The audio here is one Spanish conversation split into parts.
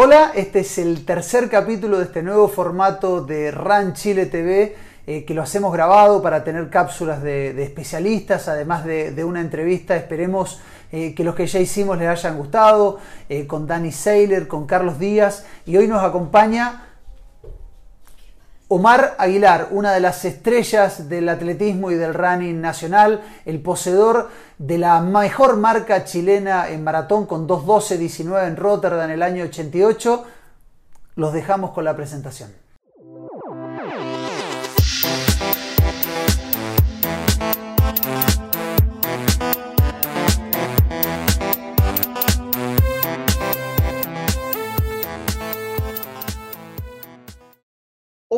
Hola, este es el tercer capítulo de este nuevo formato de RAN Chile TV, eh, que lo hacemos grabado para tener cápsulas de, especialistas, además de, una entrevista. Esperemos eh, que los que ya hicimos les hayan gustado, eh, con Danny Saylor, con Carlos Díaz, y hoy nos acompaña Omar Aguilar, una de las estrellas del atletismo y del running nacional, el poseedor de la mejor marca chilena en maratón con 2.12.19 en Rotterdam en el año 88. Los dejamos con la presentación.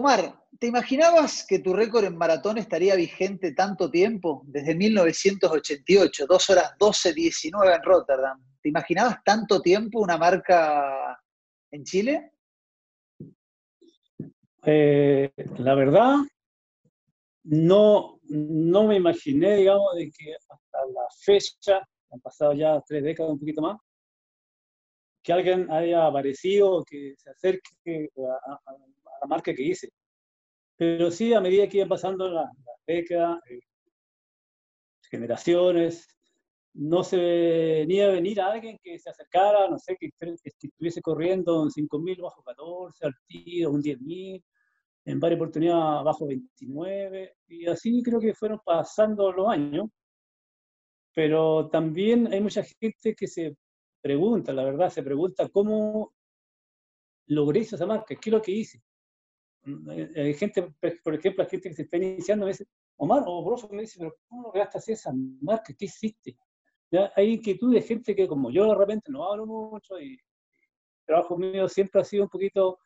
Omar, ¿te imaginabas que tu récord en maratón estaría vigente tanto tiempo? Desde 1988, 2 horas 12.19 en Rotterdam. ¿Te imaginabas tanto tiempo una marca en Chile? Eh, la verdad, no, no me imaginé, digamos, de que hasta la fecha, han pasado ya tres décadas, un poquito más, que alguien haya aparecido, que se acerque a, la marca que hice. Pero sí, a medida que iban pasando las, décadas, eh, generaciones, no se venía a venir a alguien que se acercara, no sé, que, estuviese corriendo en 5.000 bajo 14, al tiro, un 10.000, en varias oportunidades bajo 29, y así creo que fueron pasando los años. Pero también hay mucha gente que se pregunta, la verdad, se pregunta cómo logré esa marca, qué es lo que hice. Hay gente, por ejemplo, la gente que se está iniciando me dice, Omar o profe me dice, pero ¿cómo lograste hacer esa marca? ¿Qué hiciste? ¿Ya? Hay inquietud de gente que como yo de repente no hablo mucho y el trabajo mío siempre ha sido un poquito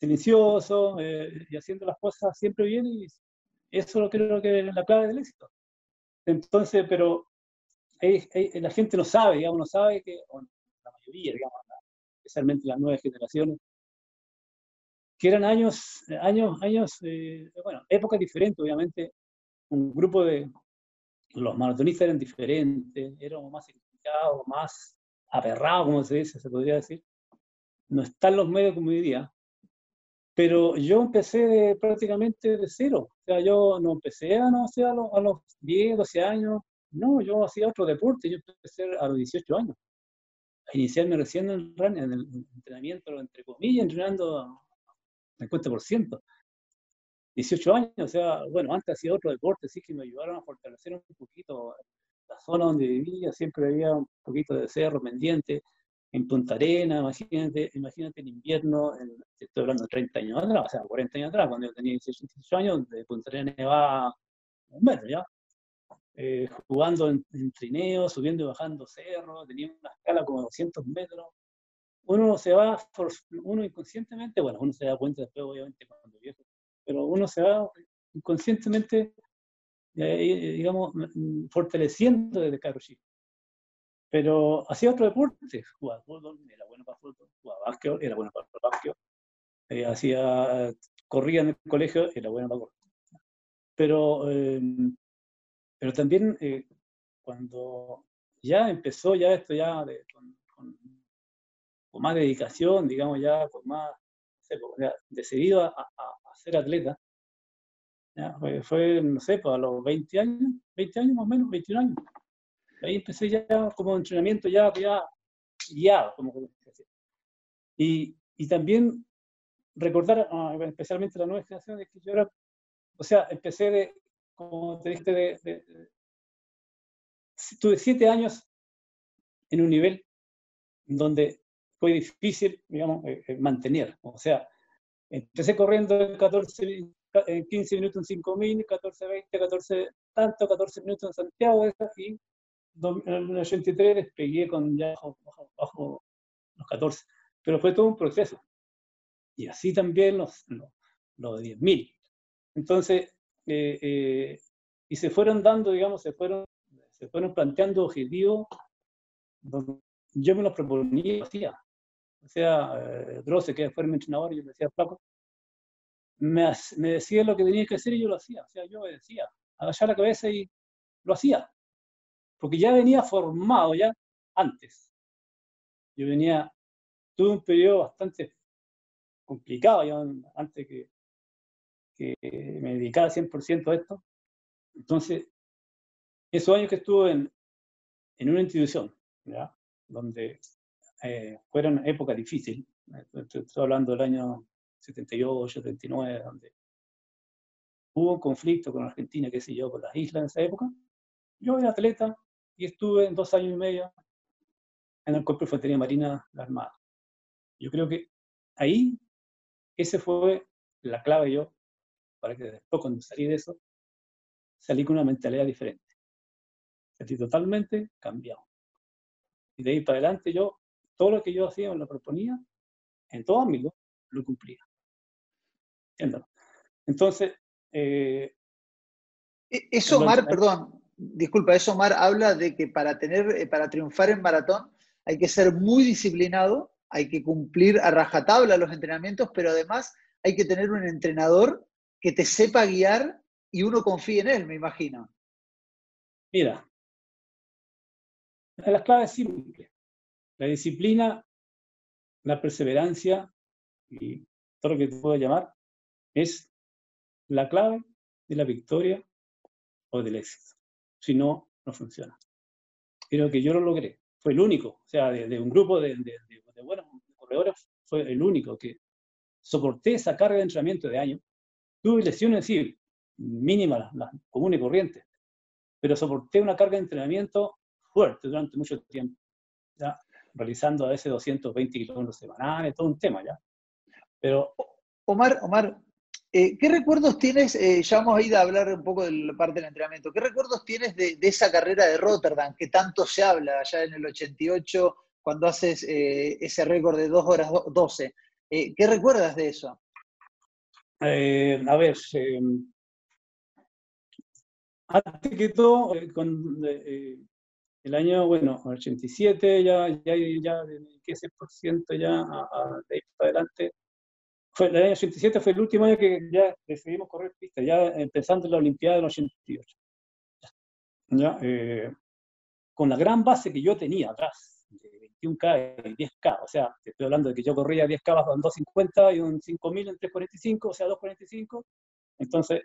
silencioso eh, y haciendo las cosas siempre bien y eso lo creo que es la clave del éxito. Entonces, pero la gente no sabe, digamos, no sabe que, la mayoría, digamos, especialmente las nuevas generaciones, que eran años, años, años, eh, bueno, épocas diferentes, obviamente. Un grupo de, los maratonistas eran diferentes, éramos más significados, más aperrados, como se dice, se podría decir. No están los medios como hoy día. Pero yo empecé prácticamente de cero. O sea, yo no empecé a, no, a, los, a los 10, 12 años. No, yo hacía otro deporte. Yo empecé a los 18 años. Iniciarme recién en el, en el entrenamiento, entre comillas, entrenando 50%. 18 años, o sea, bueno, antes hacía otro deporte, sí que me ayudaron a fortalecer un poquito la zona donde vivía, siempre había un poquito de cerro pendiente, en Punta Arena, imagínate, imagínate en invierno, estoy hablando de 30 años atrás, o sea, 40 años atrás, cuando yo tenía 18, 18 años, de Punta Arena va un metro ya, eh, jugando en, en, trineo, subiendo y bajando cerros, tenía una escala como 200 metros, uno se va, uno inconscientemente, bueno, uno se da cuenta después, obviamente, cuando viejo, pero uno se va inconscientemente, eh, digamos, mm, fortaleciendo desde chico. Pero hacía otro deporte, jugaba fútbol, era bueno para fútbol, jugaba básquet, era bueno para básquet, eh, hacía, corría en el colegio, era bueno para correr. Pero, em, pero también eh, cuando ya empezó ya esto ya de, con más dedicación, digamos ya, con más, no sé, decidido a, a, ser atleta. Fue, no sé, pues a los 20 años, 20 años más o menos, 21 años. Ahí empecé ya como entrenamiento ya, ya guiado, como y, y también recordar, ah, especialmente la nueva generación, de que yo era, o sea, empecé de, como te dije, de, de, tuve siete años en un nivel donde fue difícil, digamos, eh, eh, mantener. O sea, empecé corriendo en 14, 15 minutos en 5.000, 14, 20, 14, tanto, 14 minutos en Santiago, y en el 83 despegué con ya bajo, los 14. Pero fue todo un proceso. Y así también los, los, los 10.000. Entonces, eh, y se fueron dando, digamos, se fueron, se fueron planteando objetivos donde yo me los proponía hacía o sea, eh, Droce, que fue mi entrenador, yo le decía, Flaco, me, me, decía lo que tenía que hacer y yo lo hacía. O sea, yo decía, agachar la cabeza y lo hacía. Porque ya venía formado ya antes. Yo venía tuve un periodo bastante complicado, ya antes que, que me dedicara 100% a esto. Entonces, esos años que estuve en, en una institución, ¿ya? donde eh, fueron épocas difíciles, estoy, hablando del año 78, 79, donde hubo un conflicto con Argentina, qué sé yo, con las islas en esa época. Yo era atleta y estuve en dos años y medio en el Cuerpo de Infantería Marina de la Armada. Yo creo que ahí, ese fue la clave yo, para que después cuando salí de eso, salí con una mentalidad diferente. Salí totalmente cambiado. Y de ahí para adelante yo, todo lo que yo hacía, lo proponía, en todo ámbito, lo cumplía. ¿Entiendes? Entonces... Eh, e-, eso, Omar, perdón, disculpa, eso, Omar, habla de que para, tener, eh, para triunfar en maratón hay que ser muy disciplinado, hay que cumplir a rajatabla los entrenamientos, pero además hay que tener un entrenador que te sepa guiar y uno confíe en él, me imagino. Mira, las claves simples. La disciplina, la perseverancia y todo lo que te puedo llamar es la clave de la victoria o del éxito. Si no, no funciona. Creo que yo lo logré. Fue el único, o sea, de, un grupo de, buenos corredores, fue el único que soporté esa carga de entrenamiento de años. Tuve lesiones, sí, mínimas, las, comunes y corrientes, pero soporté una carga de entrenamiento fuerte durante mucho tiempo, ¿ya? Realizando a veces 220 kilómetros semanales, todo un tema ya. Pero... Omar, Omar, eh, ¿qué recuerdos tienes? Eh, ya a ir a hablar un poco de la parte del entrenamiento. ¿Qué recuerdos tienes de, esa carrera de Rotterdam que tanto se habla allá en el 88 cuando haces eh, ese récord de 2 horas 12? ¿Qué recuerdas de eso? a ver, antes que todo, con, el año, bueno, 87 ya, ya, ya dediqué ese por ciento ya a, de ahí para adelante. Fue, el año 87 fue el último año que ya decidimos correr pista, ya empezando la Olimpiada del 88. Ya, eh, con la gran base que yo tenía atrás, de 21K y 10K, o sea, estoy hablando de que yo corría 10K en 250 y un 5000 en 345, o sea, 245. Entonces,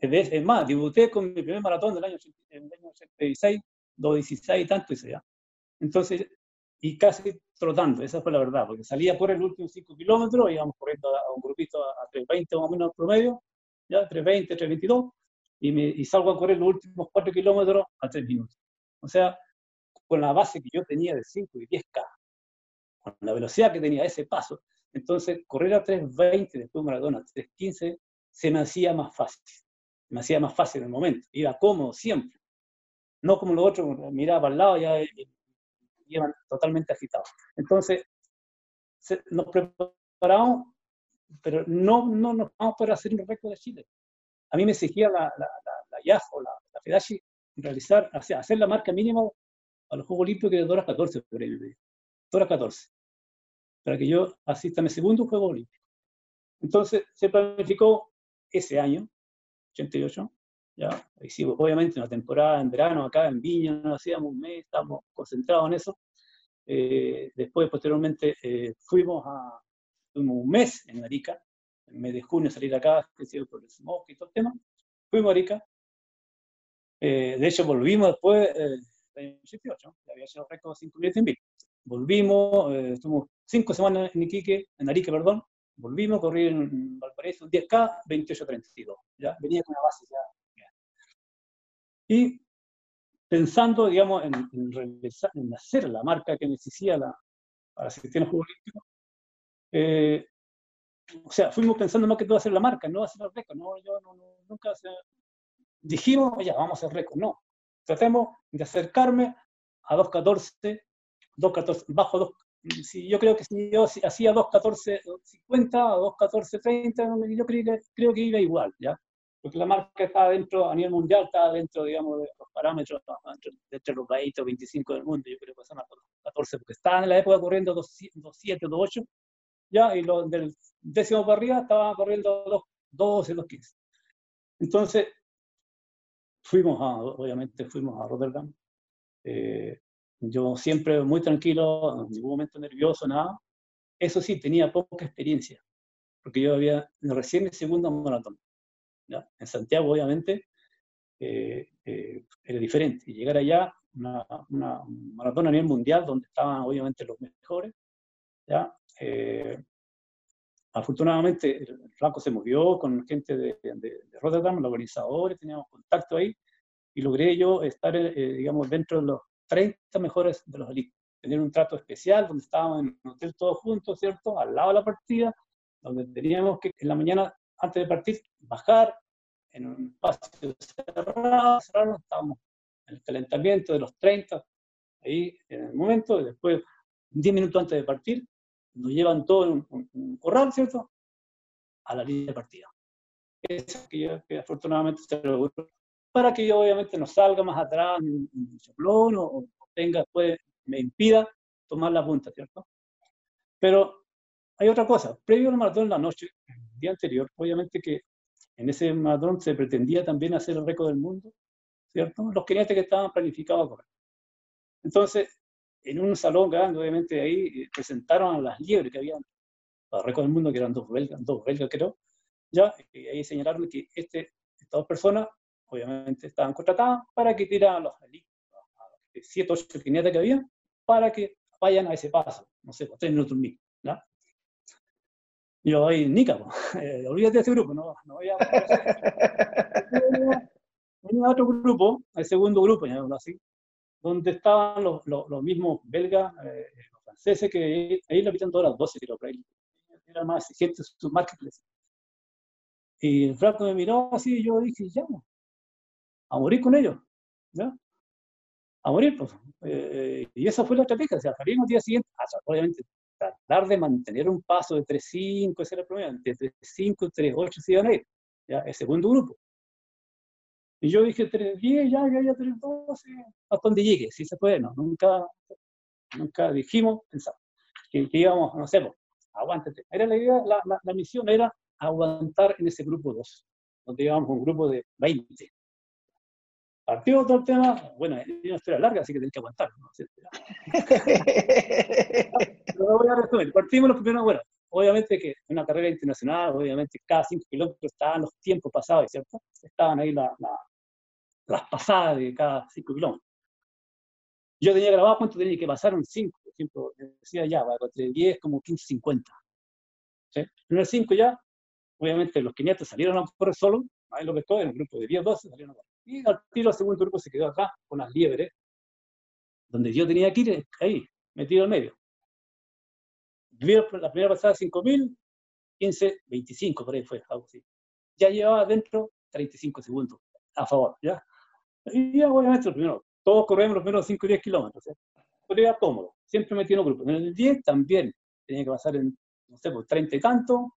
es más, debuté con mi primer maratón del año, del año 86 2.16 y tanto hice ya. Entonces, y casi trotando, esa fue la verdad, porque salía por el último 5 kilómetros, íbamos corriendo a, un grupito a, 3.20 más o menos promedio, ya 3.20, 3.22, y, me, y salgo a correr los últimos 4 kilómetros a 3 minutos. O sea, con la base que yo tenía de 5 y 10K, con la velocidad que tenía ese paso, entonces correr a 3.20 después maratona a 3.15 se me hacía más fácil, me hacía más fácil en el momento, iba cómodo siempre no como los otros, miraba para el lado ya iban totalmente agitados. Entonces, nos preparamos, pero no, no nos vamos para hacer un récord de Chile. A mí me exigía la, la, la, la o la, la FEDACI realizar, hacer la marca mínima a los Juegos Olímpicos de 2 horas 14 por ahí, 2 horas 14, para que yo asista a mi segundo Juego Olímpico. Entonces, se planificó ese año, 88, ¿ya? Hicimos, obviamente, una temporada en verano acá en Viña, no hacíamos un mes, estábamos concentrados en eso. Eh, después, posteriormente, eh, fuimos a fuimos un mes en Arica, el mes de junio salir acá, que sido por el smog y todo el tema. Fuimos a Arica. Eh, de hecho, volvimos después del año 18, había hecho récord 5.000 Volvimos, estuvimos cinco semanas en Iquique, en Arica, perdón. Volvimos, corrí en Valparaíso un 10K, 28.32. ¿ya? Venía con una base ya y pensando, digamos, en, en, hacer la marca que necesitaba la, para asistir a los eh, o sea, fuimos pensando más que todo hacer la marca, no hacer el récord. No, yo no, nunca dijimos, ya, vamos a hacer récord. No, tratemos de acercarme a 2.14, 2.14, bajo 2. Si yo creo que si yo hacía 2.14.50 o 2.14.30, yo creo que, creo que iba igual, ¿ya? Porque la marca está dentro, a nivel mundial, está dentro, digamos, de los parámetros entre los 20 o 25 del mundo, yo creo que son 14, porque estaban en la época corriendo 2.7, 2.8, ya, y los del décimo para arriba estaban corriendo 2.12, 2.15. Entonces, fuimos a, obviamente fuimos a Rotterdam, eh, Yo siempre muy tranquilo, en ningún momento nervioso, nada. Eso sí, tenía poca experiencia, porque yo había recién mi segundo maratón. En Santiago, obviamente, eh, eh, era diferente. Y llegar allá, una, una, maratón a nivel mundial, donde estaban obviamente los mejores, ¿ya? Eh, afortunadamente, el flaco se movió con gente de, de, Rotterdam, los organizadores, teníamos contacto ahí, y logré yo estar, digamos, dentro de los 30 mejores de los elites. Tener un trato especial donde estábamos en un hotel todos juntos, ¿cierto? Al lado de la partida, donde teníamos que en la mañana, antes de partir, bajar en un espacio cerrado, cerrado estábamos en el calentamiento de los 30, ahí en el momento, y después, 10 minutos antes de partir, nos llevan todo en un, corral, ¿cierto? A la línea de partida. Eso que, yo, que afortunadamente se logró para que yo obviamente no salga más atrás un, un o, tenga después, me impida tomar la punta, ¿cierto? Pero hay otra cosa, previo al maratón en la noche, día anterior, obviamente que en ese maratón se pretendía también hacer el récord del mundo, ¿cierto? Los querían que estaban planificados correr. Entonces, en un salón grande, obviamente ahí eh, presentaron a las liebres que habían, para récord del mundo, que eran dos belgas, dos belgas creo, ya, y ahí señalaron que este, estas dos personas obviamente estaban contratadas para que tiraran los de 7, 8 jinetes que había, para que vayan a ese paso, no sé, pues, tres minutos mil, ¿no? Y yo ahí, Nica, eh, olvídate de ese grupo, no, no voy a... Venía otro grupo, el segundo grupo, ya así, donde estaban los, los, los mismos belgas, eh, los franceses, que ahí lo pitan todas las 12 creo, por ahí. Era más exigente su marketplace. Y el flaco me miró así y yo dije, ya, a morir con ellos, ¿ya? A morir, pues. Eh, y esa fue la estrategia, o sea, salimos el día siguiente, obviamente, tratar de mantener un paso de 3-5, ese era el problema, de 3-5, 3-8 se iban a ir, ¿ya? El segundo grupo. Y yo dije 3-10, ya, ya, ya, 3-12, hasta donde llegue, si se puede, no, nunca, nunca dijimos, pensamos, que, íbamos, no sé, pues, aguántate. Era la idea, la, la, la, misión era aguantar en ese grupo 2, donde íbamos un grupo de 20, Partió otro tema, bueno, es una historia larga, así que tenés que aguantar. ¿no? Pero voy a resumir. Partimos los primeros, bueno, obviamente que una carrera internacional, obviamente cada 5 kilómetros estaban los tiempos pasados, ¿cierto? Estaban ahí la, la, las pasadas de cada 5 kilómetros. Yo tenía grabado cuánto tenía que pasar en 5, por ejemplo, decía ya, entre 10 como 15, 50. ¿Sí? En el 5 ya, obviamente los 500 salieron a correr solo, ahí lo que estoy, en el grupo de 10, 12 salieron a correr. Y al tiro, el segundo grupo se quedó acá, con las liebres, donde yo tenía que ir, ahí, metido en medio. La primera pasada 5.000, 15, 25, por ahí fue, algo así. Ya llevaba dentro 35 segundos, a favor, ¿ya? Y ya, obviamente, primero, todos corremos los primeros 5 o 10 kilómetros, ¿eh? Pero era cómodo, siempre metí en un grupo. En el 10 también tenía que pasar en, no sé, por 30 y tanto,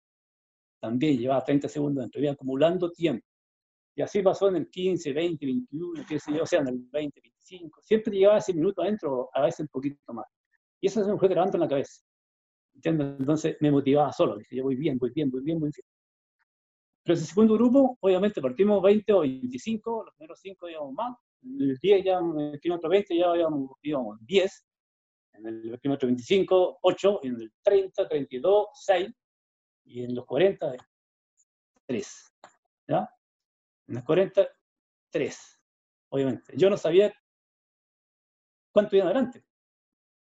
también llevaba 30 segundos dentro, iba acumulando tiempo. Y así pasó en el 15, 20, 21, qué sé yo, o sea, en el 20, 25. Siempre llegaba ese minuto adentro, a veces un poquito más. Y eso se me fue grabando en la cabeza. ¿Entiendes? Entonces me motivaba solo. Dije, yo voy bien, voy bien, voy bien, voy bien. Pero ese segundo grupo, obviamente partimos 20 o 25, los primeros 5 íbamos más. En el 10 ya, en el kilómetro 20 ya íbamos, íbamos 10. En el kilómetro 25, 8. En el 30, 32, 6. Y en los 40, 3. ¿Ya? En las 43, obviamente. Yo no sabía cuánto iban adelante,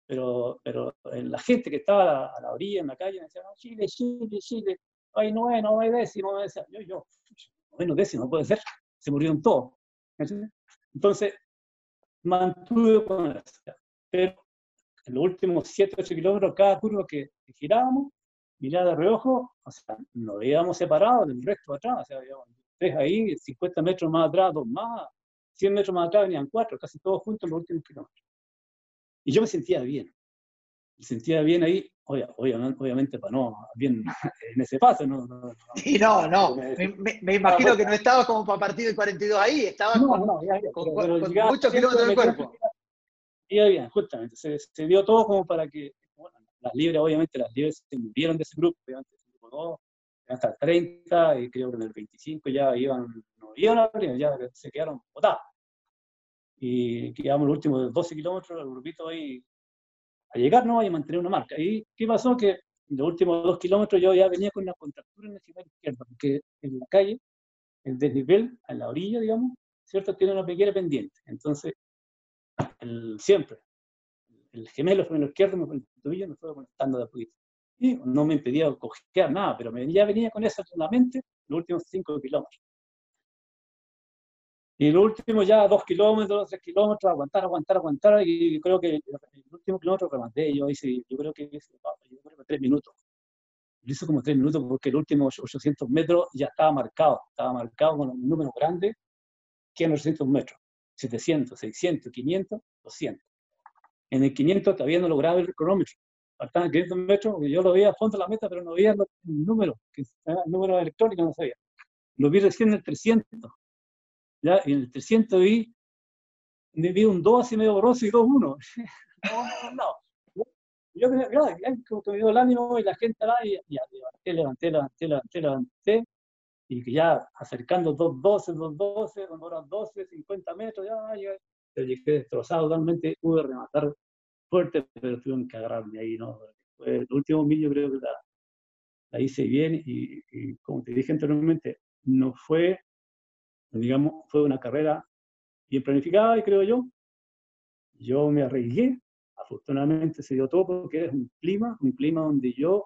pero, pero la gente que estaba a la, orilla, en la calle, me decía, Chile, Chile, Chile, ay, no hay, no hay décimo, decía, yo, yo, menos décimo, puede ser, se murieron todos. Entonces, mantuve con eso. Pero en los últimos 7, 8 kilómetros, cada curva que, girábamos, miraba de reojo, o sea, nos veíamos separados del resto de atrás, o sea, tres ahí, 50 metros más atrás, dos más, 100 metros más atrás venían cuatro, casi todos juntos en los últimos kilómetros. Y yo me sentía bien. Me sentía bien ahí, obviamente, obviamente para no, bien en ese paso. No, no, sí, no, no. Me, me, imagino que no estaba como para partir el 42 ahí, estaba con, muchos kilómetros del cuerpo. Iba bien, justamente. Se, se, dio todo como para que, bueno, las libres, obviamente, las libres se murieron de ese grupo, obviamente, ese grupo no, hasta el 30 y creo que en el 25 ya iban, no iban a ya se quedaron botados. y quedamos los últimos 12 kilómetros, el grupito ahí a llegar, ¿no? Y a mantener una marca. ¿Y qué pasó? Que los últimos dos kilómetros yo ya venía con una contractura en cimiento izquierdo, porque en la calle, el desnivel, en la orilla, digamos, ¿cierto? Tiene una pequeña pendiente. Entonces, el, siempre, el gemelo freno izquierdo, el tobillo me fue conectando de a poquito. Y no me impedía cojear nada, pero me, ya venía con eso en la mente los últimos cinco kilómetros. Y el último ya dos kilómetros, tres kilómetros, aguantar, aguantar, aguantar, y creo que el último kilómetro rematé, yo hice, yo creo que hice, yo creo que tres minutos. Lo hice como tres minutos porque el último 800 metros ya estaba marcado, estaba marcado con un número grande que en los 800 metros, 700, 600, 500, 200. En el 500 todavía no lograba el cronómetro, faltaban 500 metros, yo lo veía a fondo de la meta, pero no veía el número, el número electrónico no sabía. Lo vi recién en el 300, ¿ya? Y en el 300 vi, vi un 2 así medio borroso y 2, 1. no, no, no. Yo claro, como que me dio el ánimo y la gente ahí, y, ya, levanté, levanté, levanté, levanté, levanté, y que ya acercando 2.12, 2.12, cuando eran 12, 50 metros, ya, ya, llegué destrozado totalmente, pude rematar fuerte, pero tuvieron que agarrarme ahí, ¿no? El último millo creo que la, la hice bien y, y, como te dije anteriormente, no fue digamos, fue una carrera bien planificada y creo yo. Yo me arriesgué, afortunadamente se dio todo porque era un clima, un clima donde yo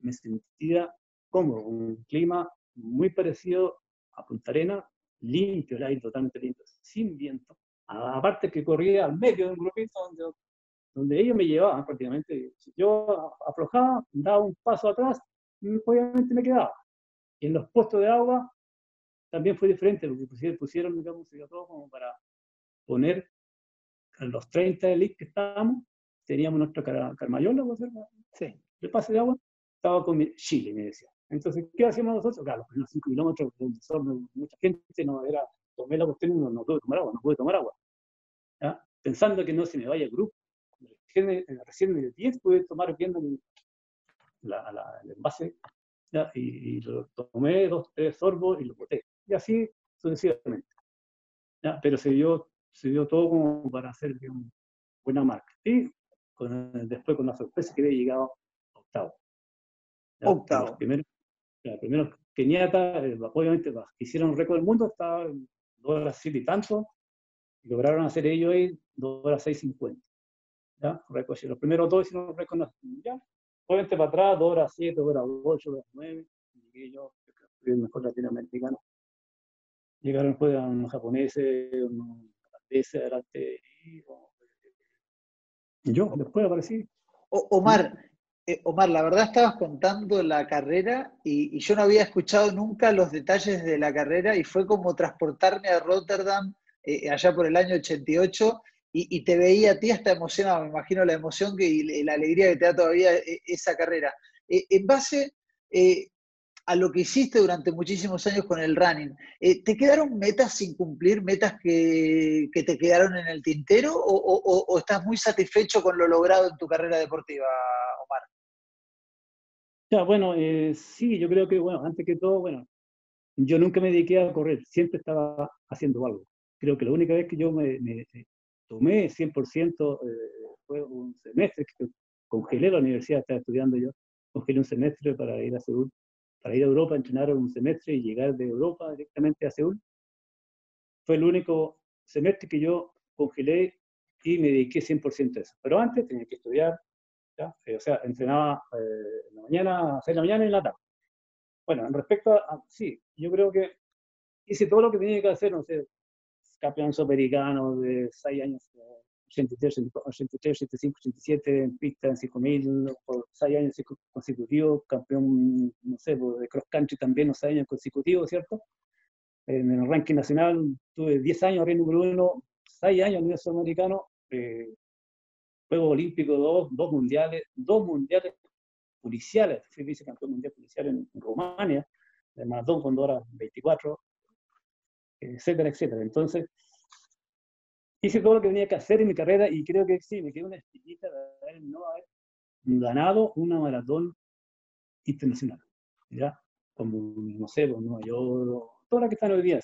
me sentía cómodo, un clima muy parecido a Punta Arena, limpio, el aire totalmente limpio, sin viento. Aparte que corría al medio de un grupito donde, donde ellos me llevaban prácticamente. Yo aflojaba, daba un paso atrás, obviamente me quedaba. Y en los puestos de agua también fue diferente, porque pusieron, digamos, todo como para poner a los 30 elite que estábamos, teníamos nuestra car carmayola, Sí. El pase de agua estaba con Chile, me decía. Entonces, ¿qué hacíamos nosotros? Claro, los primeros 5 kilómetros, mucha gente no era, tomé la cuestión y no, no pude tomar agua, no pude tomar agua. ¿ya? Pensando que no se me vaya el grupo. Recién, en el 10 pude tomar viendo la, la, el envase ¿ya? Y, y, lo tomé dos, tres sorbos y lo boté y así sucesivamente. ¿ya? Pero se dio, se dio todo como para hacer una buena marca. Y después con la sorpresa que había llegado octavo. Octavo. Los primeros, los primeros Kenyatta, eh, obviamente, hicieron récord del mundo, estaba en 2 horas 7 y tanto, y lograron hacer ellos ahí 2 horas 6.50. ¿Ya? Los primeros dos hicieron récord mundial. Obviamente para atrás, 2 horas 7, 2 horas 8, 2 horas 9, y llegué yo, el mejor latinoamericano llegaron pues a unos japoneses, unos holandeses, adelante, y yo después aparecí. Omar, eh, Omar, la verdad estabas contando la carrera y, yo no había escuchado nunca los detalles de la carrera y fue como transportarme a Rotterdam eh, allá por el año 88 y, te veía a ti hasta emocionado, me imagino la emoción que, y la alegría que te da todavía eh, esa carrera. en base, a lo que hiciste durante muchísimos años con el running. Eh, ¿Te quedaron metas sin cumplir, metas que, te quedaron en el tintero o, estás muy satisfecho con lo logrado en tu carrera deportiva, Omar? Ya, bueno, eh, sí, yo creo que, bueno, antes que todo, bueno, yo nunca me dediqué a correr, siempre estaba haciendo algo. Creo que la única vez que yo me, tomé 100% eh, fue un semestre que congelé la universidad, estaba estudiando yo, congelé un semestre para ir a Seúl para ir a Europa, entrenar un semestre y llegar de Europa directamente a Seúl. Fue el único semestre que yo congelé y me dediqué 100% a eso. Pero antes tenía que estudiar, ¿ya? Eh, o sea, entrenaba eh, en la mañana, a 6 de la mañana y en la tarde. Bueno, en respecto a, sí, yo creo que hice todo lo que tenía que hacer, no sé, campeón sudamericano de 6 años, 83, 83, 85, 87 en pista en 5000 por 6 años consecutivos, campeón, no sé, pues, de cross country también, 6 años consecutivos, ¿cierto? En el ranking nacional tuve 10 años en número 1, 6 años en nivel sudamericano, eh, Juegos Olímpicos 2, 2 mundiales, 2 mundiales policiales, fui vicecampeón mundial policial en, Rumania, además 2 con 2 horas 24, etcétera, etcétera. Entonces, hice todo lo que tenía que hacer en mi carrera y creo que sí, me quedó una espinita de haber no haber ganado una maratón internacional, ¿ya? Como, no sé, pues, Nueva York, todas las que están hoy día,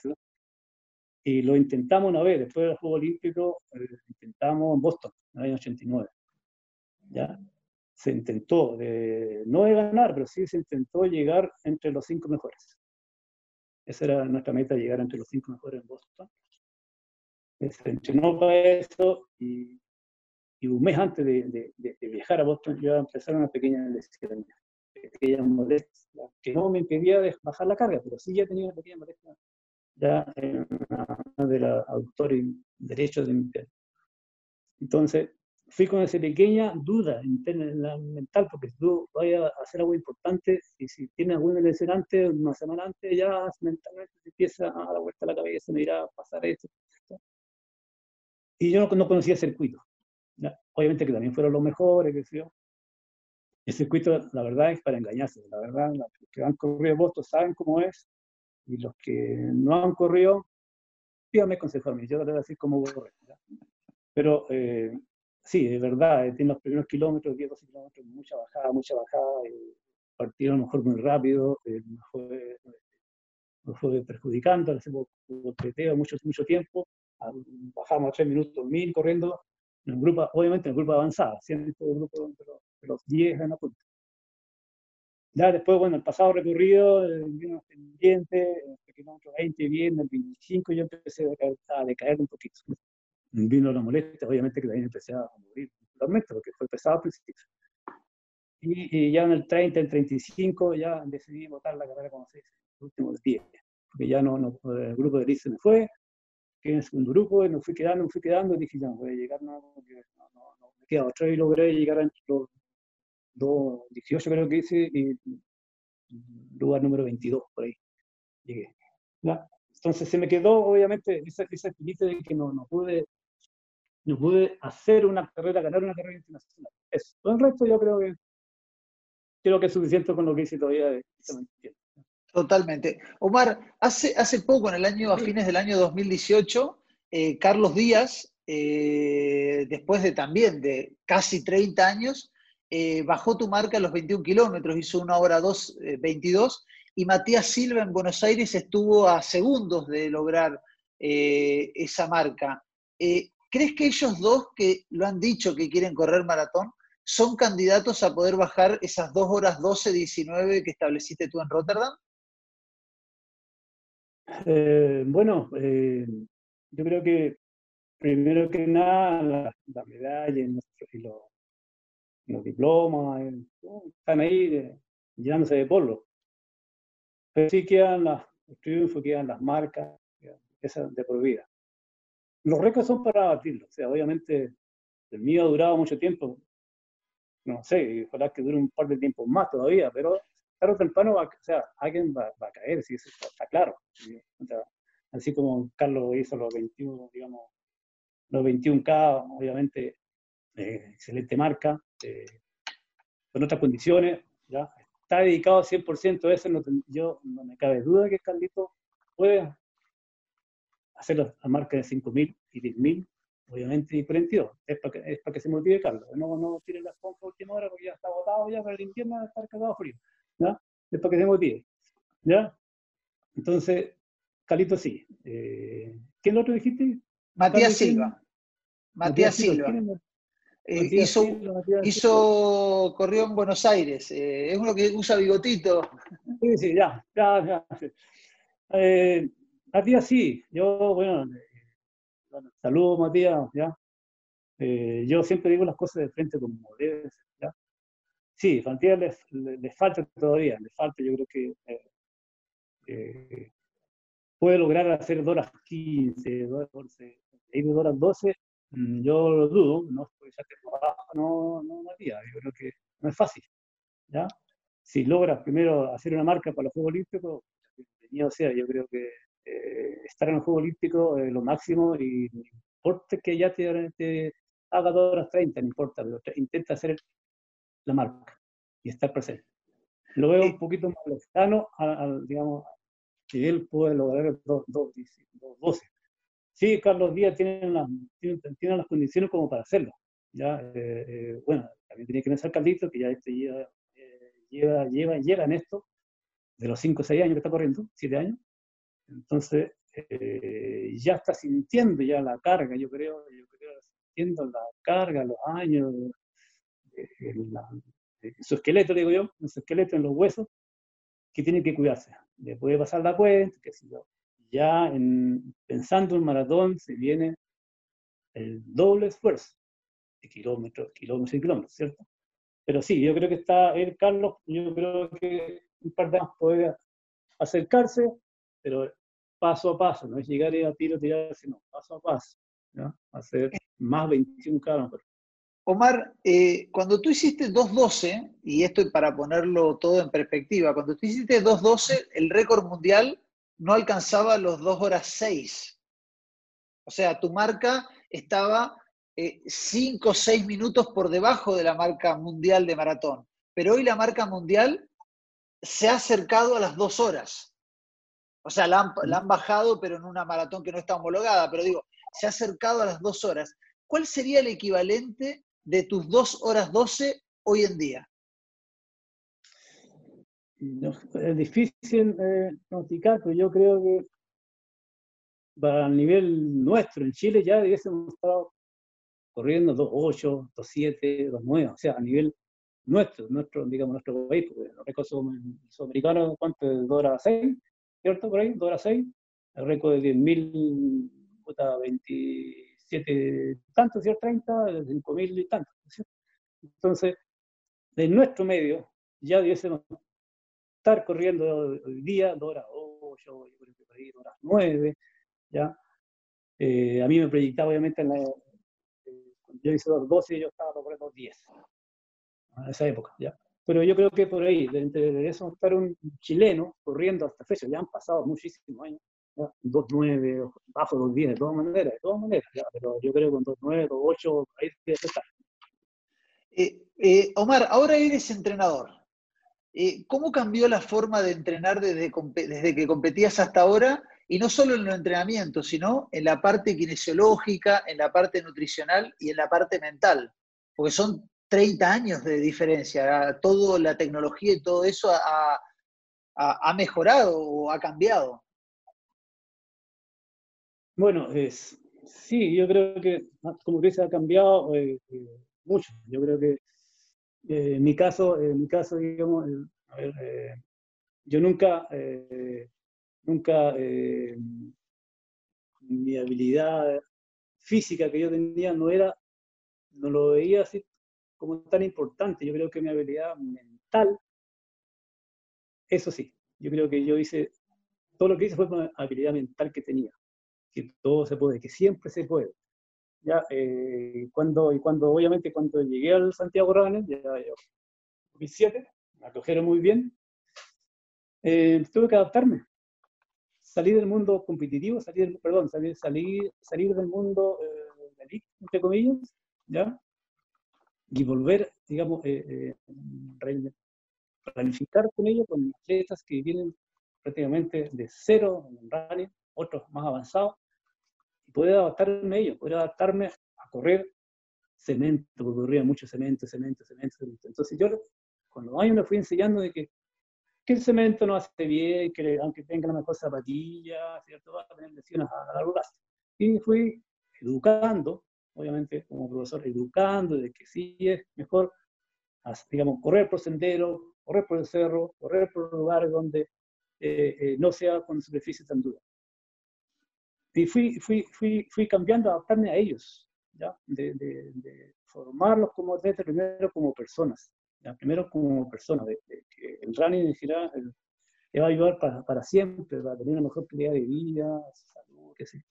Y lo intentamos una vez, después del Juego Olímpico, eh, intentamos en Boston, en el año 89. ¿ya? Se intentó, no de ganar, pero sí se intentó llegar entre los cinco mejores. Esa era nuestra meta, llegar entre los cinco mejores en Boston. Se entrenó para eso y, y un mes antes de, de, viajar a Boston yo empezar una pequeña lesión, pequeña molestia, que no me impedía de bajar la carga, pero sí ya tenía una pequeña molestia ya en una de los autores derechos de mi piel. Entonces, fui con esa pequeña duda interna, mental, porque si tú vayas a hacer algo importante y si tienes alguna lesión antes, una semana antes, ya mentalmente te empieza a dar vuelta la cabeza, me irá a pasar esto. Y yo no, conocía el circuito. Obviamente que también fueron los mejores, que sé El circuito, la verdad, es para engañarse. La verdad, los que han corrido votos saben cómo es, y los que no han corrido, pídame consejo a mí, yo te voy a decir cómo voy a correr. Pero eh, sí, es verdad, eh, tiene los primeros kilómetros, 10, 12 kilómetros, mucha bajada, mucha bajada, eh, partieron a lo mejor muy rápido, eh, me, fue, me fue perjudicando, hacemos teteo mucho, mucho tiempo, bajamos a 3 minutos mil corriendo, en grupo, obviamente en el grupo avanzado, siempre el grupo de los, 10 en la punta. Ya después, bueno, el pasado recorrido, vino pendiente, el kilómetro 20 bien, el 25 yo empecé a decaer, a decaer un poquito vino la molestia, obviamente que también empecé a morir porque fue pesado al principio. Y, ya en el 30, el 35, ya decidí votar la carrera como se dice, los últimos 10, porque ya no, no, el grupo de Liz me fue, que en segundo grupo, y me fui quedando, me fui quedando, y dije, ya no voy a llegar, no, no, no, me queda otra, y logré llegar a los, los 18 creo que hice, y lugar número 22, por ahí, llegué. Entonces se me quedó, obviamente, esa, esa de que no, no pude no pude hacer una carrera, ganar una carrera internacional. Eso. Todo el resto yo creo que creo que es suficiente con lo que hice todavía. Totalmente. Omar, hace, hace poco, en el año, a fines del año 2018, eh, Carlos Díaz, eh, después de también de casi 30 años, eh, bajó tu marca a los 21 kilómetros, hizo una hora 2, 22, y Matías Silva en Buenos Aires estuvo a segundos de lograr esa marca. ¿Crees que ellos dos que lo han dicho que quieren correr maratón son candidatos a poder bajar esas dos horas 12-19 que estableciste tú en Rotterdam? Eh, bueno, eh, yo creo que primero que nada la, medalla y, los, diplomas están ahí llenándose de polvo. Pero sí quedan las, los triunfos, quedan las marcas, esas de por vida los récords son para batirlos. O sea, obviamente el mío ha durado mucho tiempo. No sé, ojalá que dure un par de tiempos más todavía, pero tarde o temprano va, o sea, alguien va, a caer, si eso está, claro. así como Carlos hizo los 21, digamos, los 21K, obviamente, eh, excelente marca, eh, con otras condiciones, ¿ya? está dedicado 100% a eso, no, yo no me cabe duda que Carlito puede hacer la marca de 5.000 y 10.000, obviamente, y 42. Es para que, es para que se motive Carlos. No, no tire la esponja a última hora porque ya está agotado ya para el invierno va a estar cagado frío. ¿ya? Es para que se motive. ¿Ya? Entonces, Carlito sí. Eh, ¿Quién lo otro dijiste? Matías Silva. Matías Silva. Eh, hizo, hizo corrió en Buenos Aires. Eh, es uno que usa bigotito. Sí, sí, ya. ya, ya eh, Matías, sí, yo, bueno, eh, saludos Matías, ¿ya? Eh, yo siempre digo las cosas de frente como debe ¿ya? Sí, Matías le, falta todavía, le falta, yo creo que eh, puede lograr hacer 2 horas 15, 2 horas de horas 12, mm, yo lo dudo, no, no, no, Matías, yo creo que no es fácil, ¿ya? Si logras primero hacer una marca para los Juegos Olímpicos, bienvenido sea, yo creo que eh, estar en el Juego Olímpico es lo máximo y no importa que ya te, haga 2 horas 30, no importa, pero intenta hacer la marca y estar presente. Lo veo un poquito más lejano, al, digamos, que él puede lograr 2.12. Sí, Carlos Díaz tiene, las, tiene, las condiciones como para hacerlo. Ya, eh, eh, bueno, también tiene que pensar Carlito, que ya este lleva, lleva, lleva, lleva en esto, de los 5 o 6 años que está corriendo, 7 años, entonces, eh, ya está sintiendo ya la carga, yo creo, yo creo, sintiendo la carga, los años, su esqueleto, digo yo, su esqueleto en los huesos, que tiene que cuidarse. Le puede pasar la cuenta, que si yo. Ya en, pensando en maratón se viene el doble esfuerzo, de kilómetros, kilómetros y kilómetros, ¿cierto? Pero sí, yo creo que está el Carlos, yo creo que un par de años puede acercarse, pero paso a paso, no es llegar a tiro, tirar, sino paso a paso, ¿no? hacer más 21 kilómetros. Omar, eh, cuando tú hiciste 2.12, y esto para ponerlo todo en perspectiva, cuando tú hiciste 2.12, el récord mundial no alcanzaba los 2 horas 6. O sea, tu marca estaba 5 o 6 minutos por debajo de la marca mundial de maratón. Pero hoy la marca mundial se ha acercado a las 2 horas. O sea, la han, la han bajado, pero en una maratón que no está homologada. Pero digo, se ha acercado a las 2 horas. ¿Cuál sería el equivalente de tus 2 horas 12 hoy en día? es difícil eh, pronosticar, pero yo creo que para el nivel nuestro en Chile ya hubiésemos estado corriendo 2.8, 2.7, 2.9, o sea, a nivel nuestro, nuestro digamos, nuestro país, porque los récords sudamericanos, ¿cuánto? 2 horas 6, ¿cierto? Por ahí, 2 horas 6, el récord de 10.000, 20 siete tantos, ¿cierto? 30, cinco mil y tantos. Entonces, de nuestro medio, ya debiésemos estar corriendo hoy día, dos horas 8, yo creo que por ahí, horas 9, ¿ya? Eh, a mí me proyectaba, obviamente, en la, eh, cuando yo hice los 12, yo estaba corriendo 10, en esa época, ¿ya? Pero yo creo que por ahí, de, de eso, estar un chileno corriendo hasta fecha, ya han pasado muchísimos años, 2.9, bajo 2.10, de todas maneras, de todas maneras, pero yo creo que con 2.9, 2.8, ahí que estar. Eh, eh, Omar, ahora eres entrenador. Eh, ¿Cómo cambió la forma de entrenar desde, desde, que competías hasta ahora? Y no solo en los entrenamientos, sino en la parte kinesiológica, en la parte nutricional y en la parte mental. Porque son 30 años de diferencia. Toda la tecnología y todo eso ha, mejorado o ha cambiado. Bueno, es, sí, yo creo que, como que se ha cambiado eh, eh, mucho. Yo creo que eh, en mi caso, en mi caso, digamos, a ver, yo nunca, nunca, mi habilidad física que yo tenía no era, no lo veía así como tan importante. Yo creo que mi habilidad mental, eso sí, yo creo que yo hice, todo lo que hice fue por la habilidad mental que tenía que todo se puede, que siempre se puede. Ya, eh, cuando, y cuando, obviamente, cuando llegué al Santiago Runner, ya yo, 2007, me acogieron muy bien, eh, tuve que adaptarme. Salir del mundo competitivo, salir, perdón, salir, salir, salir del mundo eh, de entre comillas, ¿ya? Y volver, digamos, eh, eh planificar con ellos, con atletas que vienen prácticamente de cero en running, otros más avanzados, poder adaptarme a ello, poder adaptarme a correr cemento, porque corría mucho cemento, cemento, cemento, cemento. Entonces yo con los años me fui enseñando de que, que el cemento no hace bien, que aunque tenga la mejor zapatilla, ¿cierto? va a tener lesiones a largo plazo. Y fui educando, obviamente como profesor, educando de que sí es mejor, digamos, correr por sendero, correr por el cerro, correr por lugares donde eh, eh, no sea con superficie tan dura. Y fui, fui, fui, fui cambiando, adaptarme a ellos, ¿ya? De, de, formarlos como atletas, primero como personas, ¿ya? primero como personas, de, que el running en general te va a ayudar para, para siempre, para tener una mejor calidad de vida, salud, qué sé.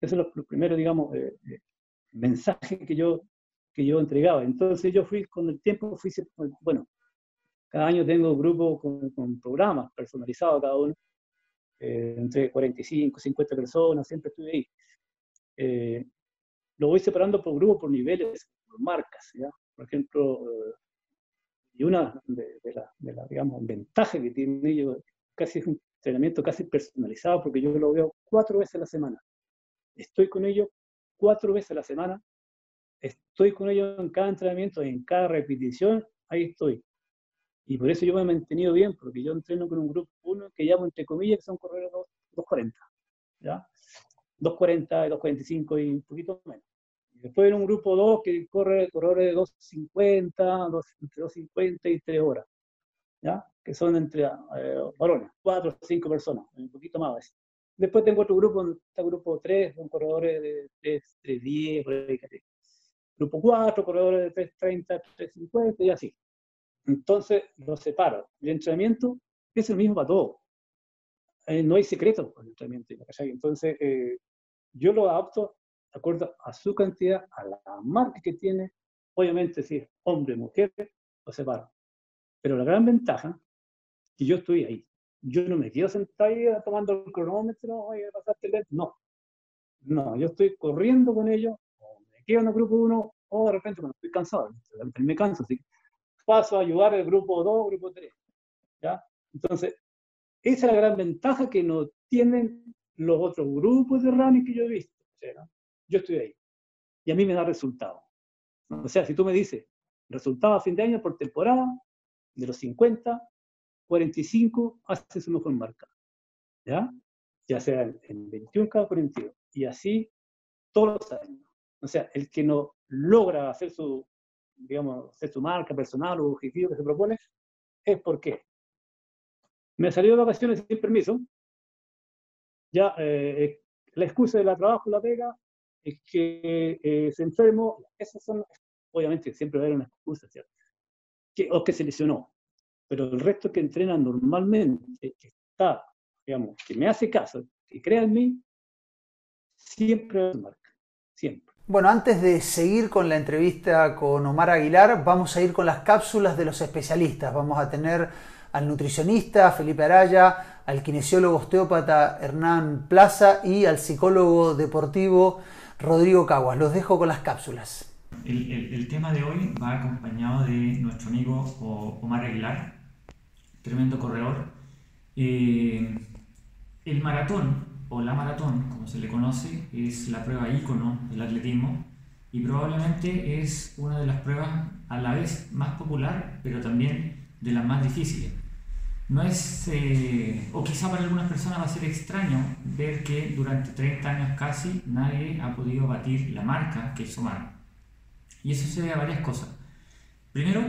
Ese es lo, primero, digamos, eh, eh, mensaje que yo, que yo entregaba. Entonces yo fui, con el tiempo, fui, bueno, cada año tengo grupos con, con programas personalizados cada uno, eh, entre 45, 50 personas, siempre estuve ahí. Eh, lo voy separando por grupos, por niveles, por marcas, ¿ya? Por ejemplo, eh, y una de, las, de la, digamos, ventajas que tiene ellos, casi es un entrenamiento casi personalizado, porque yo lo veo cuatro veces a la semana. Estoy con ellos cuatro veces a la semana, estoy con ellos en cada entrenamiento, en cada repetición, ahí estoy. Y por eso yo me he mantenido bien, porque yo entreno con un grupo, uno que llamo entre comillas, que son corredores 240. ¿ya? 2.40, 2.45 y un poquito menos. Después en un grupo 2 que corre corredores de 2.50, entre 2.50 y 3 horas, ¿ya? que son entre eh, varones, 4 o 5 personas, un poquito más. Después tengo otro grupo, está grupo 3, son corredores de 3.10, por ahí, Grupo 4, corredores de 3.30, 3.50 y así. Entonces lo separo. El entrenamiento es el mismo para todos. Eh, no hay secreto con el entrenamiento. Entonces eh, yo lo adapto de acuerdo a su cantidad, a la marca que tiene. Obviamente, si es hombre, mujer, lo separo. Pero la gran ventaja que yo estoy ahí. Yo no me quedo sentado ahí tomando el cronómetro, oye, pasaste el No. No, yo estoy corriendo con ellos, o me quedo en el grupo 1, o de repente cuando estoy cansado, me canso, así paso a ayudar al grupo 2, grupo 3. ¿ya? Entonces, esa es la gran ventaja que no tienen los otros grupos de running que yo he visto. Yo estoy ahí. Y a mí me da resultado. O sea, si tú me dices, resultado a fin de año por temporada, de los 50, 45 hace su mejor marca. ¿Ya? Ya sea en 21 cada 42. Y así todos los años. O sea, el que no logra hacer su, digamos, hacer su marca personal o objetivo que se propone, es porque me salió de vacaciones sin permiso, ya eh, la excusa de la trabajo, la pega, es que eh, se enfermó, esas son, obviamente siempre va a haber una excusa, ¿cierto? Que, o que se lesionó, pero el resto que entrena normalmente, que está, digamos, que me hace caso, que crea en mí, siempre marca, siempre. Bueno, antes de seguir con la entrevista con Omar Aguilar, vamos a ir con las cápsulas de los especialistas. Vamos a tener al nutricionista Felipe Araya, al kinesiólogo osteópata Hernán Plaza y al psicólogo deportivo Rodrigo Caguas. Los dejo con las cápsulas. El, tema de hoy va acompañado de nuestro amigo Omar Aguilar, tremendo corredor. Eh, el maratón o la maratón, como se le conoce, es la prueba ícono del atletismo y probablemente es una de las pruebas a la vez más popular, pero también de las más difíciles. No es, eh, o quizá para algunas personas va a ser extraño ver que durante 30 años casi nadie ha podido batir la marca que hizo Mar. Y eso se debe a varias cosas. Primero,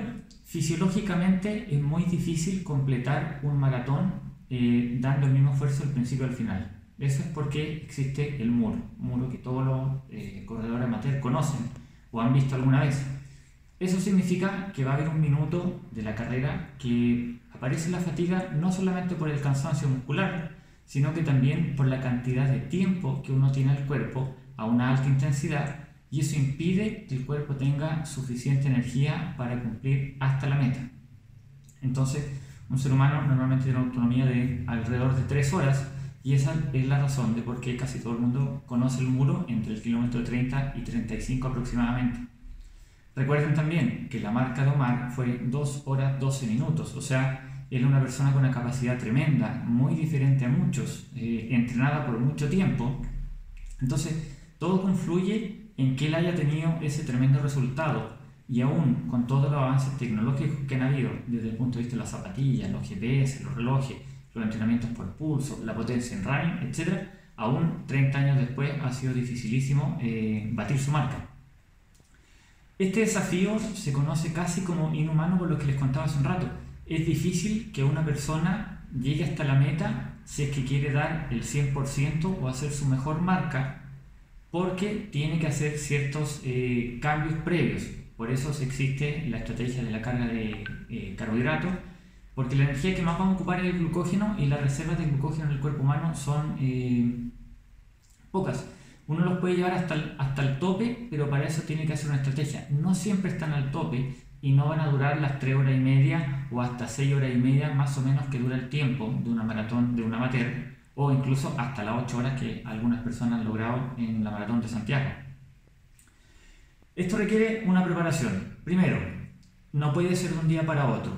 fisiológicamente es muy difícil completar un maratón eh, dando el mismo esfuerzo al principio y al final. Eso es porque existe el muro, muro que todos los eh, corredores amateur conocen o han visto alguna vez. Eso significa que va a haber un minuto de la carrera que aparece la fatiga no solamente por el cansancio muscular, sino que también por la cantidad de tiempo que uno tiene el cuerpo a una alta intensidad y eso impide que el cuerpo tenga suficiente energía para cumplir hasta la meta. Entonces, un ser humano normalmente tiene una autonomía de alrededor de 3 horas y esa es la razón de por qué casi todo el mundo conoce el muro entre el kilómetro 30 y 35 aproximadamente. Recuerden también que la marca de Omar fue 2 horas 12 minutos, o sea, él es una persona con una capacidad tremenda, muy diferente a muchos, eh, entrenada por mucho tiempo. Entonces, todo confluye en que él haya tenido ese tremendo resultado. Y aún con todos los avances tecnológicos que han habido, desde el punto de vista de las zapatillas, los GPS, los relojes, los entrenamientos por pulso, la potencia en running, etc., aún 30 años después ha sido dificilísimo eh, batir su marca. Este desafío se conoce casi como inhumano por lo que les contaba hace un rato es difícil que una persona llegue hasta la meta si es que quiere dar el 100% o hacer su mejor marca, porque tiene que hacer ciertos eh, cambios previos. Por eso existe la estrategia de la carga de eh, carbohidratos, porque la energía que más vamos a ocupar es el glucógeno y las reservas de glucógeno en el cuerpo humano son eh, pocas. Uno los puede llevar hasta hasta el tope, pero para eso tiene que hacer una estrategia. No siempre están al tope y no van a durar las 3 horas y media o hasta 6 horas y media más o menos que dura el tiempo de una maratón de una amateur o incluso hasta las 8 horas que algunas personas han logrado en la maratón de Santiago. Esto requiere una preparación. Primero, no puede ser de un día para otro.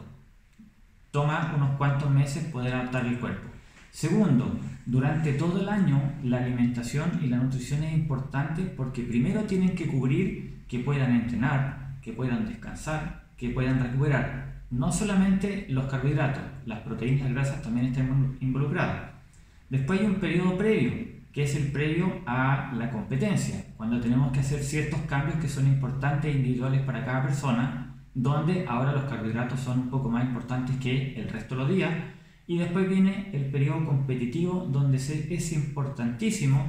Toma unos cuantos meses poder adaptar el cuerpo. Segundo, durante todo el año la alimentación y la nutrición es importante porque primero tienen que cubrir que puedan entrenar, que puedan descansar, que puedan recuperar. No solamente los carbohidratos, las proteínas y grasas también están involucradas. Después hay un periodo previo que es el previo a la competencia, cuando tenemos que hacer ciertos cambios que son importantes e individuales para cada persona, donde ahora los carbohidratos son un poco más importantes que el resto de los días, y después viene el periodo competitivo, donde es importantísimo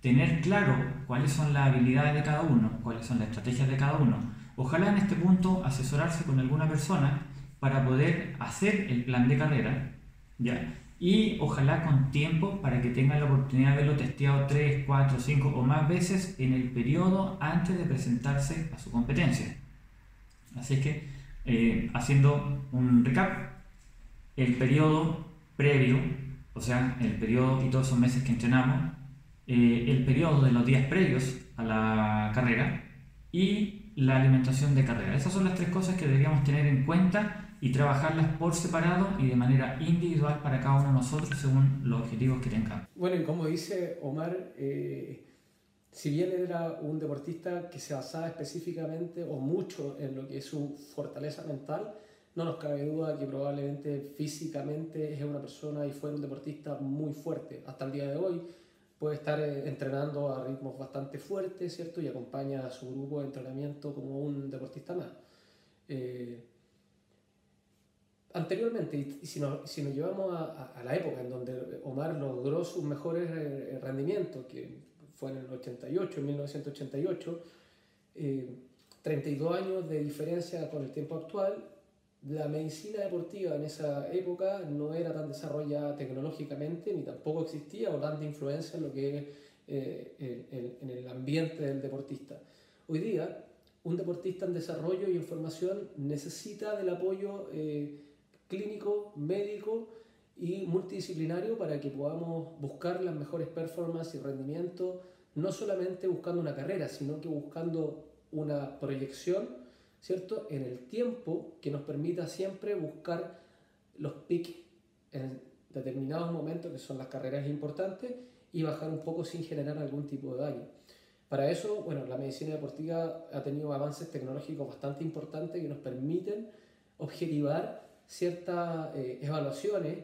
tener claro cuáles son las habilidades de cada uno, cuáles son las estrategias de cada uno. Ojalá en este punto asesorarse con alguna persona para poder hacer el plan de carrera, ¿ya? Y ojalá con tiempo para que tengan la oportunidad de haberlo testeado 3, 4, 5 o más veces en el periodo antes de presentarse a su competencia. Así que, eh, haciendo un recap, el periodo previo, o sea, el periodo y todos esos meses que entrenamos, eh, el periodo de los días previos a la carrera y la alimentación de carrera. Esas son las tres cosas que deberíamos tener en cuenta y trabajarlas por separado y de manera individual para cada uno de nosotros según los objetivos que tengamos. Bueno, y como dice Omar, eh, si bien era un deportista que se basaba específicamente o mucho en lo que es su fortaleza mental, no nos cabe duda que probablemente físicamente es una persona y fue un deportista muy fuerte. Hasta el día de hoy puede estar eh, entrenando a ritmos bastante fuertes, ¿cierto? Y acompaña a su grupo de entrenamiento como un deportista más. Eh, anteriormente, y si nos, si nos llevamos a, a, la época en donde Omar logró sus mejores eh, rendimientos, que fue en el 88, en 1988, 32 años de diferencia con el tiempo actual, la medicina deportiva en esa época no era tan desarrollada tecnológicamente, ni tampoco existía o tanta influencia en lo que es eh, en, el ambiente del deportista. Hoy día, un deportista en desarrollo y en formación necesita del apoyo eh, clínico, médico y multidisciplinario para que podamos buscar las mejores performances y rendimientos, no solamente buscando una carrera, sino que buscando una proyección ¿cierto? En el tiempo que nos permita siempre buscar los picks en determinados momentos, que son las carreras importantes, y bajar un poco sin generar algún tipo de daño. Para eso, bueno, la medicina deportiva ha tenido avances tecnológicos bastante importantes que nos permiten objetivar ciertas eh, evaluaciones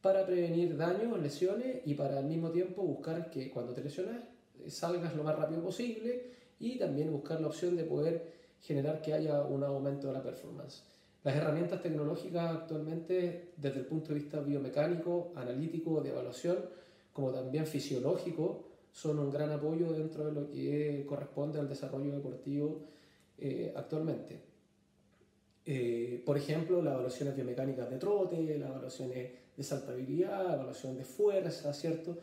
para prevenir daños, lesiones y para al mismo tiempo buscar que cuando te lesionas eh, salgas lo más rápido posible y también buscar la opción de poder generar que haya un aumento de la performance. Las herramientas tecnológicas actualmente, desde el punto de vista biomecánico, analítico, de evaluación, como también fisiológico, son un gran apoyo dentro de lo que corresponde al desarrollo deportivo eh, actualmente. Eh, por ejemplo, las evaluaciones biomecánicas de trote, las evaluaciones de saltabilidad, evaluación de fuerza, ¿cierto?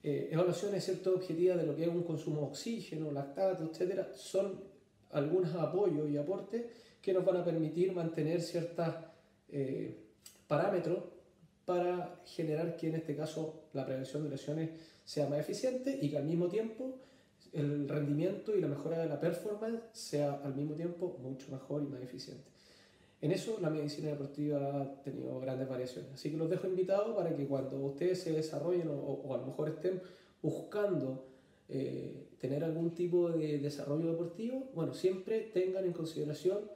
Eh, evaluaciones ¿cierto? objetivas de lo que es un consumo de oxígeno, lactato, etcétera, son algunos apoyos y aportes que nos van a permitir mantener ciertos eh, parámetros para generar que en este caso la prevención de lesiones sea más eficiente y que al mismo tiempo el rendimiento y la mejora de la performance sea al mismo tiempo mucho mejor y más eficiente. En eso la medicina deportiva ha tenido grandes variaciones. Así que los dejo invitados para que cuando ustedes se desarrollen o, o a lo mejor estén buscando eh, tener algún tipo de desarrollo deportivo, bueno, siempre tengan en consideración,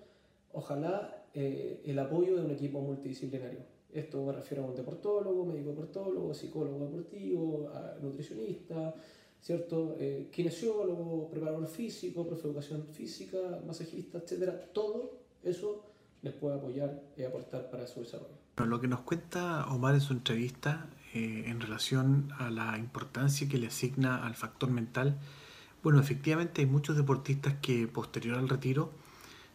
ojalá, eh, el apoyo de un equipo multidisciplinario. Esto me refiero a un deportólogo, médico deportólogo, psicólogo deportivo, nutricionista, ¿cierto? Eh, kinesiólogo, preparador físico, profe de educación física, masajista, etcétera. Todo eso les puede apoyar y aportar para su desarrollo. Lo que nos cuenta Omar en su entrevista eh, en relación a la importancia que le asigna al factor mental, bueno, efectivamente hay muchos deportistas que posterior al retiro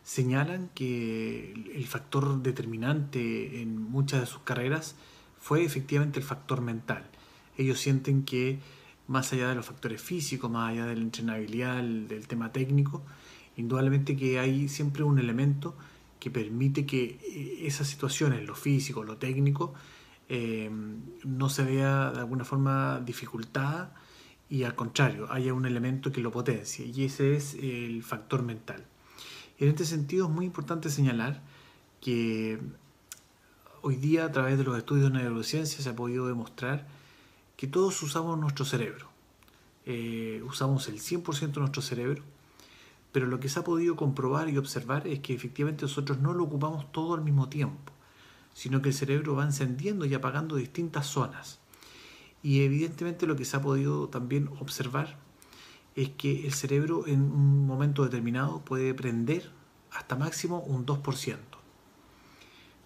señalan que el factor determinante en muchas de sus carreras fue efectivamente el factor mental. Ellos sienten que más allá de los factores físicos, más allá de la entrenabilidad, del tema técnico, indudablemente que hay siempre un elemento que permite que eh, esas situaciones, lo físico, lo técnico, eh, no se vea de alguna forma dificultada y al contrario, haya un elemento que lo potencie y ese es el factor mental. En este sentido es muy importante señalar que hoy día a través de los estudios de neurociencia se ha podido demostrar que todos usamos nuestro cerebro. Eh, usamos el 100% de nuestro cerebro, pero lo que se ha podido comprobar y observar es que efectivamente nosotros no lo ocupamos todo al mismo tiempo sino que el cerebro va encendiendo y apagando distintas zonas. Y evidentemente lo que se ha podido también observar es que el cerebro en un momento determinado puede prender hasta máximo un 2%.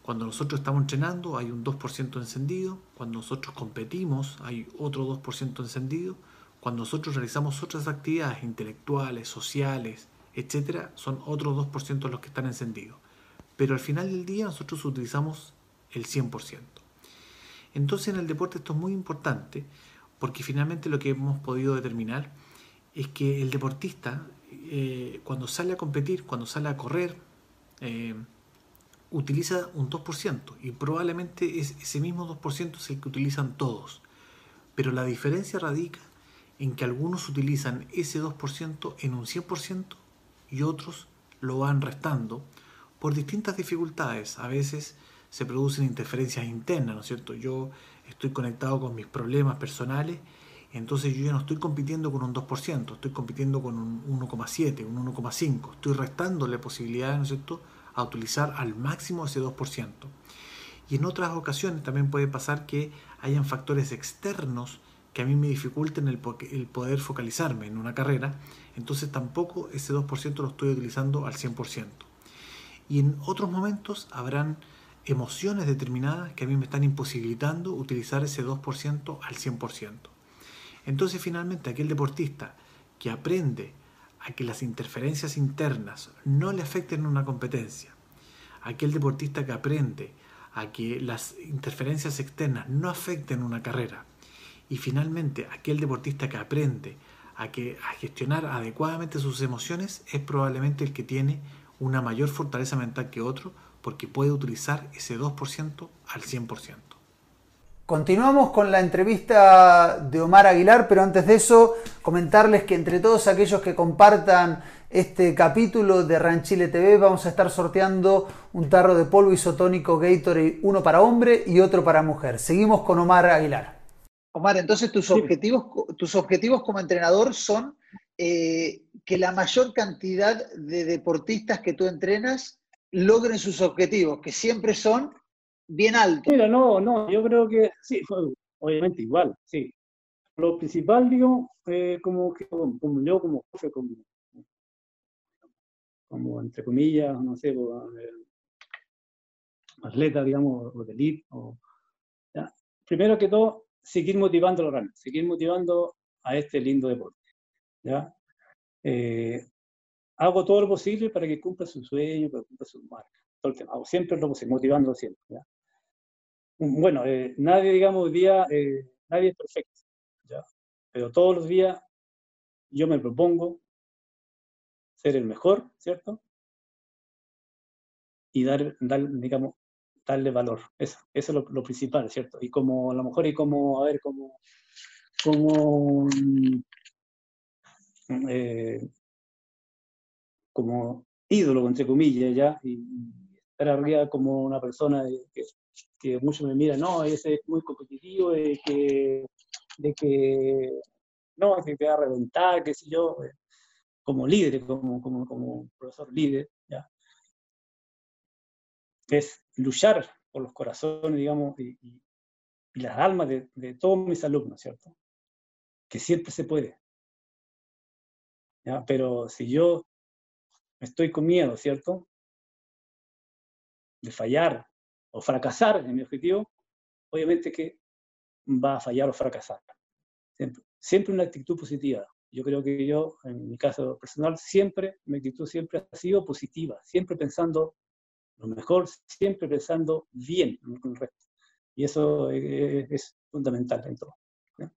Cuando nosotros estamos entrenando hay un 2% encendido, cuando nosotros competimos hay otro 2% encendido, cuando nosotros realizamos otras actividades intelectuales, sociales, etcétera, son otros 2% los que están encendidos. Pero al final del día nosotros utilizamos el 100%. Entonces en el deporte esto es muy importante porque finalmente lo que hemos podido determinar es que el deportista eh, cuando sale a competir, cuando sale a correr, eh, utiliza un 2% y probablemente es ese mismo 2% es el que utilizan todos. Pero la diferencia radica en que algunos utilizan ese 2% en un 100% y otros lo van restando por distintas dificultades. A veces se producen interferencias internas, ¿no es cierto? Yo estoy conectado con mis problemas personales, entonces yo ya no estoy compitiendo con un 2%, estoy compitiendo con un 1,7, un 1,5, estoy restándole posibilidades, ¿no es cierto?, a utilizar al máximo ese 2%. Y en otras ocasiones también puede pasar que hayan factores externos que a mí me dificulten el, el poder focalizarme en una carrera, entonces tampoco ese 2% lo estoy utilizando al 100%. Y en otros momentos habrán emociones determinadas que a mí me están imposibilitando utilizar ese 2% al 100%. Entonces finalmente aquel deportista que aprende a que las interferencias internas no le afecten una competencia, aquel deportista que aprende a que las interferencias externas no afecten una carrera, y finalmente, aquel deportista que aprende a, que, a gestionar adecuadamente sus emociones es probablemente el que tiene una mayor fortaleza mental que otro porque puede utilizar ese 2% al 100%. Continuamos con la entrevista de Omar Aguilar, pero antes de eso comentarles que entre todos aquellos que compartan este capítulo de Ranchile TV vamos a estar sorteando un tarro de polvo isotónico Gatorade, uno para hombre y otro para mujer. Seguimos con Omar Aguilar. Omar, entonces tus, objetivos, tus objetivos como entrenador son eh, que la mayor cantidad de deportistas que tú entrenas logren sus objetivos, que siempre son bien altos. Mira, no, no, yo creo que sí, obviamente igual, sí. Lo principal, digo, eh, como, como, yo como jefe, como, como entre comillas, no sé, eh, atleta, digamos, o de elite, o, primero que todo, seguir motivando a los runners, seguir motivando a este lindo deporte. ¿ya? Eh, hago todo lo posible para que cumpla su sueño, para que cumpla su marca. Todo el Hago siempre lo posible, motivándolo siempre. ¿ya? Bueno, eh, nadie, digamos, hoy día, eh, nadie es perfecto, ¿ya? pero todos los días yo me propongo ser el mejor, ¿cierto? Y dar, dar digamos, darle valor. Eso, eso es lo, principal, ¿cierto? Y como a lo mejor y como, a ver, como, como, mm, eh, como ídolo, entre comillas, ¿ya? Y estar arriba como una persona que, que muchos me miran, no, ese es muy competitivo, de que, de que no, que te va a reventar, qué sé yo, eh, como líder, como, como, como profesor líder, ¿ya? Es luchar por los corazones, digamos, y, las almas de, todos mis alumnos, ¿cierto? Que siempre se puede. ¿ya? Pero si yo estoy con miedo, ¿cierto? De fallar o fracasar en mi objetivo, obviamente que va a fallar o fracasar. Siempre, siempre una actitud positiva. Yo creo que yo, en mi caso personal, siempre, mi actitud siempre ha sido positiva, siempre pensando lo mejor siempre pensando bien con el resto. Y eso es, fundamental en todo.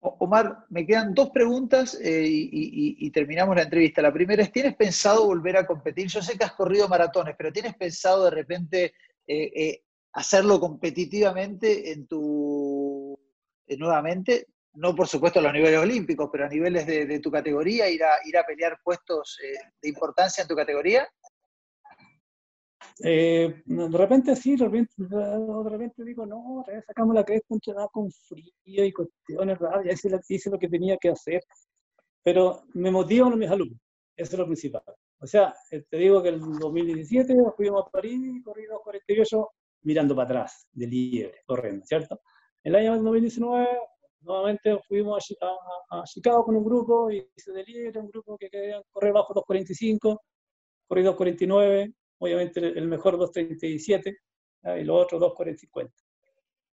Omar, me quedan dos preguntas eh, y, terminamos la entrevista. La primera es, ¿tienes pensado volver a competir? Yo sé que has corrido maratones, pero ¿tienes pensado de repente eh, eh, hacerlo competitivamente en tu, nuevamente? No, por supuesto, a los niveles olímpicos, pero a niveles de, tu categoría, ir a, ir a pelear puestos de importancia en tu categoría. Eh, de repente sí, de repente, de repente digo, no, sacamos la cresta con frío y cuestiones raras, ya hice, hice, lo que tenía que hacer, pero me motivan mis alumnos, eso es lo principal. O sea, eh, te digo que el 2017 fuimos a París y corrí 2.48 mirando para atrás, de libre, corriendo, ¿cierto? El año 2019 nuevamente fuimos a, Chicago con un grupo y se delibera un grupo que quería correr bajo 2.45, corrí 2.49, obviamente el mejor 2.37 y los otros 2.40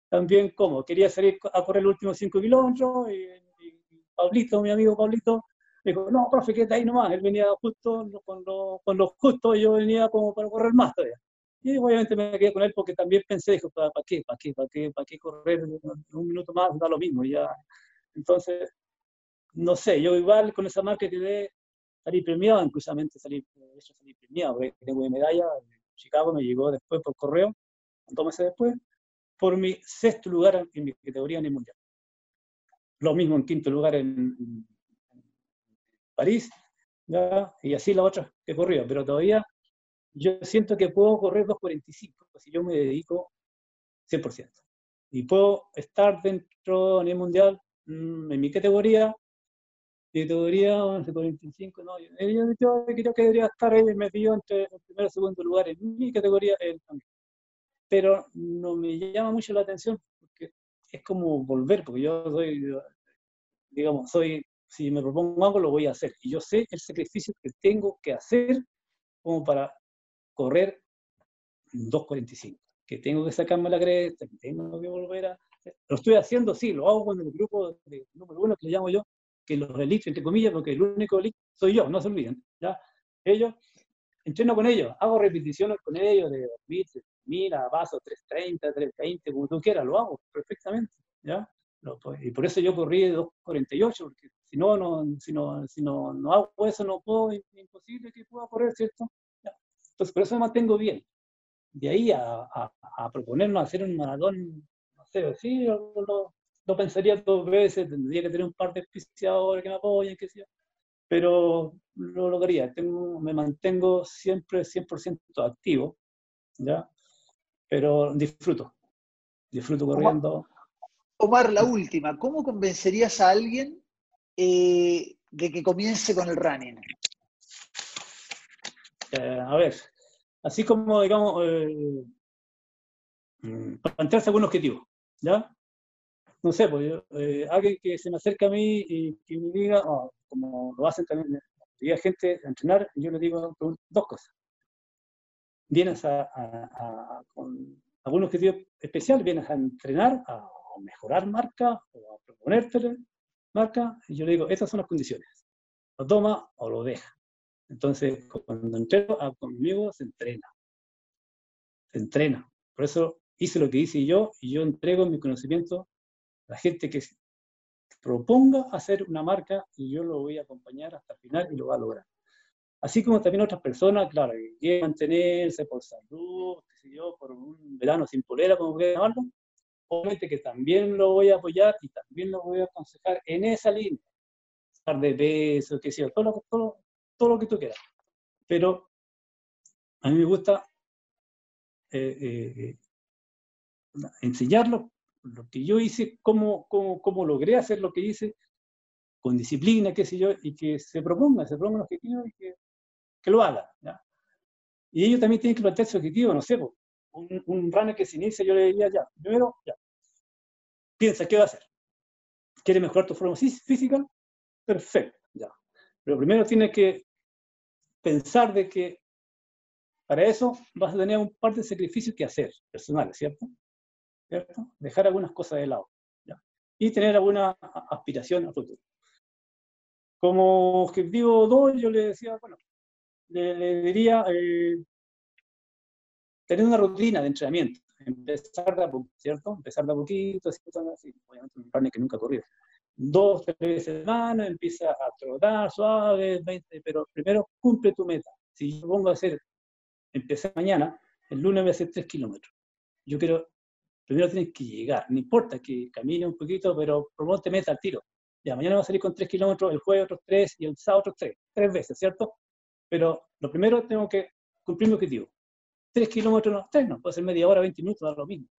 También como quería salir a correr los últimos 5 kilómetros y, Pablito, mi amigo Pablito, me dijo, no, profe, quédate ahí nomás. Él venía justo con lo, con lo justo y yo venía como para correr más todavía. Y obviamente me quedé con él porque también pensé, dijo, ¿para, qué? ¿Para qué? ¿Para qué? ¿Para qué correr un minuto más? Da lo mismo. Ya. Entonces, no sé, yo igual con esa marca quedé, salí premiado, incluso salí, hecho salí premiado, porque tengo mi medalla, en Chicago me llegó después por correo, dos meses después, por mi sexto lugar en mi categoría en el Mundial. Lo mismo en quinto lugar en, París, ¿ya? y así la otra que corrió, pero todavía yo siento que puedo correr 2.45 si yo me dedico 100%. Y puedo estar dentro el mundial mm, en mi categoría, mi categoría 45, no, yo, creo que debería estar ahí metido entre el primero y segundo lugar en mi categoría Pero no me llama mucho la atención porque es como volver, porque yo soy, digamos, soy, si me propongo algo, lo voy a hacer. Y yo sé el sacrificio que tengo que hacer como para correr 2.45, que tengo que sacarme la cresta, que tengo que volver a... Lo estoy haciendo, sí, lo hago con el grupo de número uno que le llamo yo, que los elites, entre comillas, porque el único elite soy yo, no se olviden, ¿ya? Ellos, entreno con ellos, hago repeticiones con ellos de mira, paso 3.30, 3.20, como tú quieras, lo hago perfectamente, ¿ya? Y por eso yo corrí 2.48, porque si no, no, si no, si no, no hago eso, no puedo, es imposible que pueda correr, ¿cierto? Entonces, por eso me mantengo bien. De ahí a, a, proponernos hacer un maratón, no sé, sí, lo, lo, pensaría dos veces, tendría que tener un par de auspiciadores que me apoyen, sé yo, pero lo lograría. Tengo, me mantengo siempre 100% activo, ¿ya? Pero disfruto, disfruto corriendo. Omar, la última, ¿cómo convencerías a alguien eh, de que comience con el running? Eh, a ver, así como, digamos, eh, mm, plantearse algún objetivo, ¿ya? No sé, pues eh, alguien que se me acerca a mí y que me diga, oh, como lo hacen también, llega gente a entrenar, yo le digo dos cosas. Vienes a, con algún objetivo especial, vienes a entrenar, a, mejorar marca o a proponerte marca, y yo le digo, estas son las condiciones. Lo toma o lo deja. Entonces, cuando entreno ah, conmigo, se entrena. Se entrena. Por eso hice lo que hice yo y yo entrego mi conocimiento a la gente que proponga hacer una marca y yo lo voy a acompañar hasta el final y lo va a lograr. Así como también otras personas, claro, que quieren mantenerse por salud, qué sé yo, por un verano sin polera, como quieran llamarlo, obviamente que también lo voy a apoyar y también lo voy a aconsejar en esa línea. Estar de peso, qué sé yo, todo, todo, todo lo que tú quieras. Pero a mí me gusta eh, eh, eh, enseñarlo, lo que yo hice, cómo, cómo, cómo, logré hacer lo que hice, con disciplina, qué sé yo, y que se proponga, se proponga un objetivo y que, lo haga. Y ellos también tienen que plantear su objetivo, no sé, un, un que se inicia, yo le diría ya, primero, ya, piensa, ¿qué va a hacer? ¿Quiere mejorar tu forma física? Perfecto, ya. Pero primero tiene que pensar de que para eso vas a tener un par de sacrificios que hacer, personales, ¿cierto? ¿Cierto? Dejar algunas cosas de lado. Y tener alguna aspiración al futuro. Como objetivo 2, yo le decía, bueno, le, diría eh, tener una rutina de entrenamiento. Empezar de a poquito, ¿cierto? Empezar de a poquito, así, obviamente un plan que nunca ha corrido dos, tres veces semana, empieza a trotar suave, 20, pero primero cumple tu meta. Si yo pongo a hacer, empecé mañana, el lunes voy a hacer tres kilómetros. Yo quiero, primero tienes que llegar, no importa que camine un poquito, pero proponte meta al tiro. Ya, mañana voy a salir con tres kilómetros, el jueves otros tres y el sábado otros tres, tres veces, ¿cierto? Pero lo primero tengo que cumplir mi objetivo. Tres kilómetros, no, tres no, puede ser media hora, 20 minutos, da lo mismo.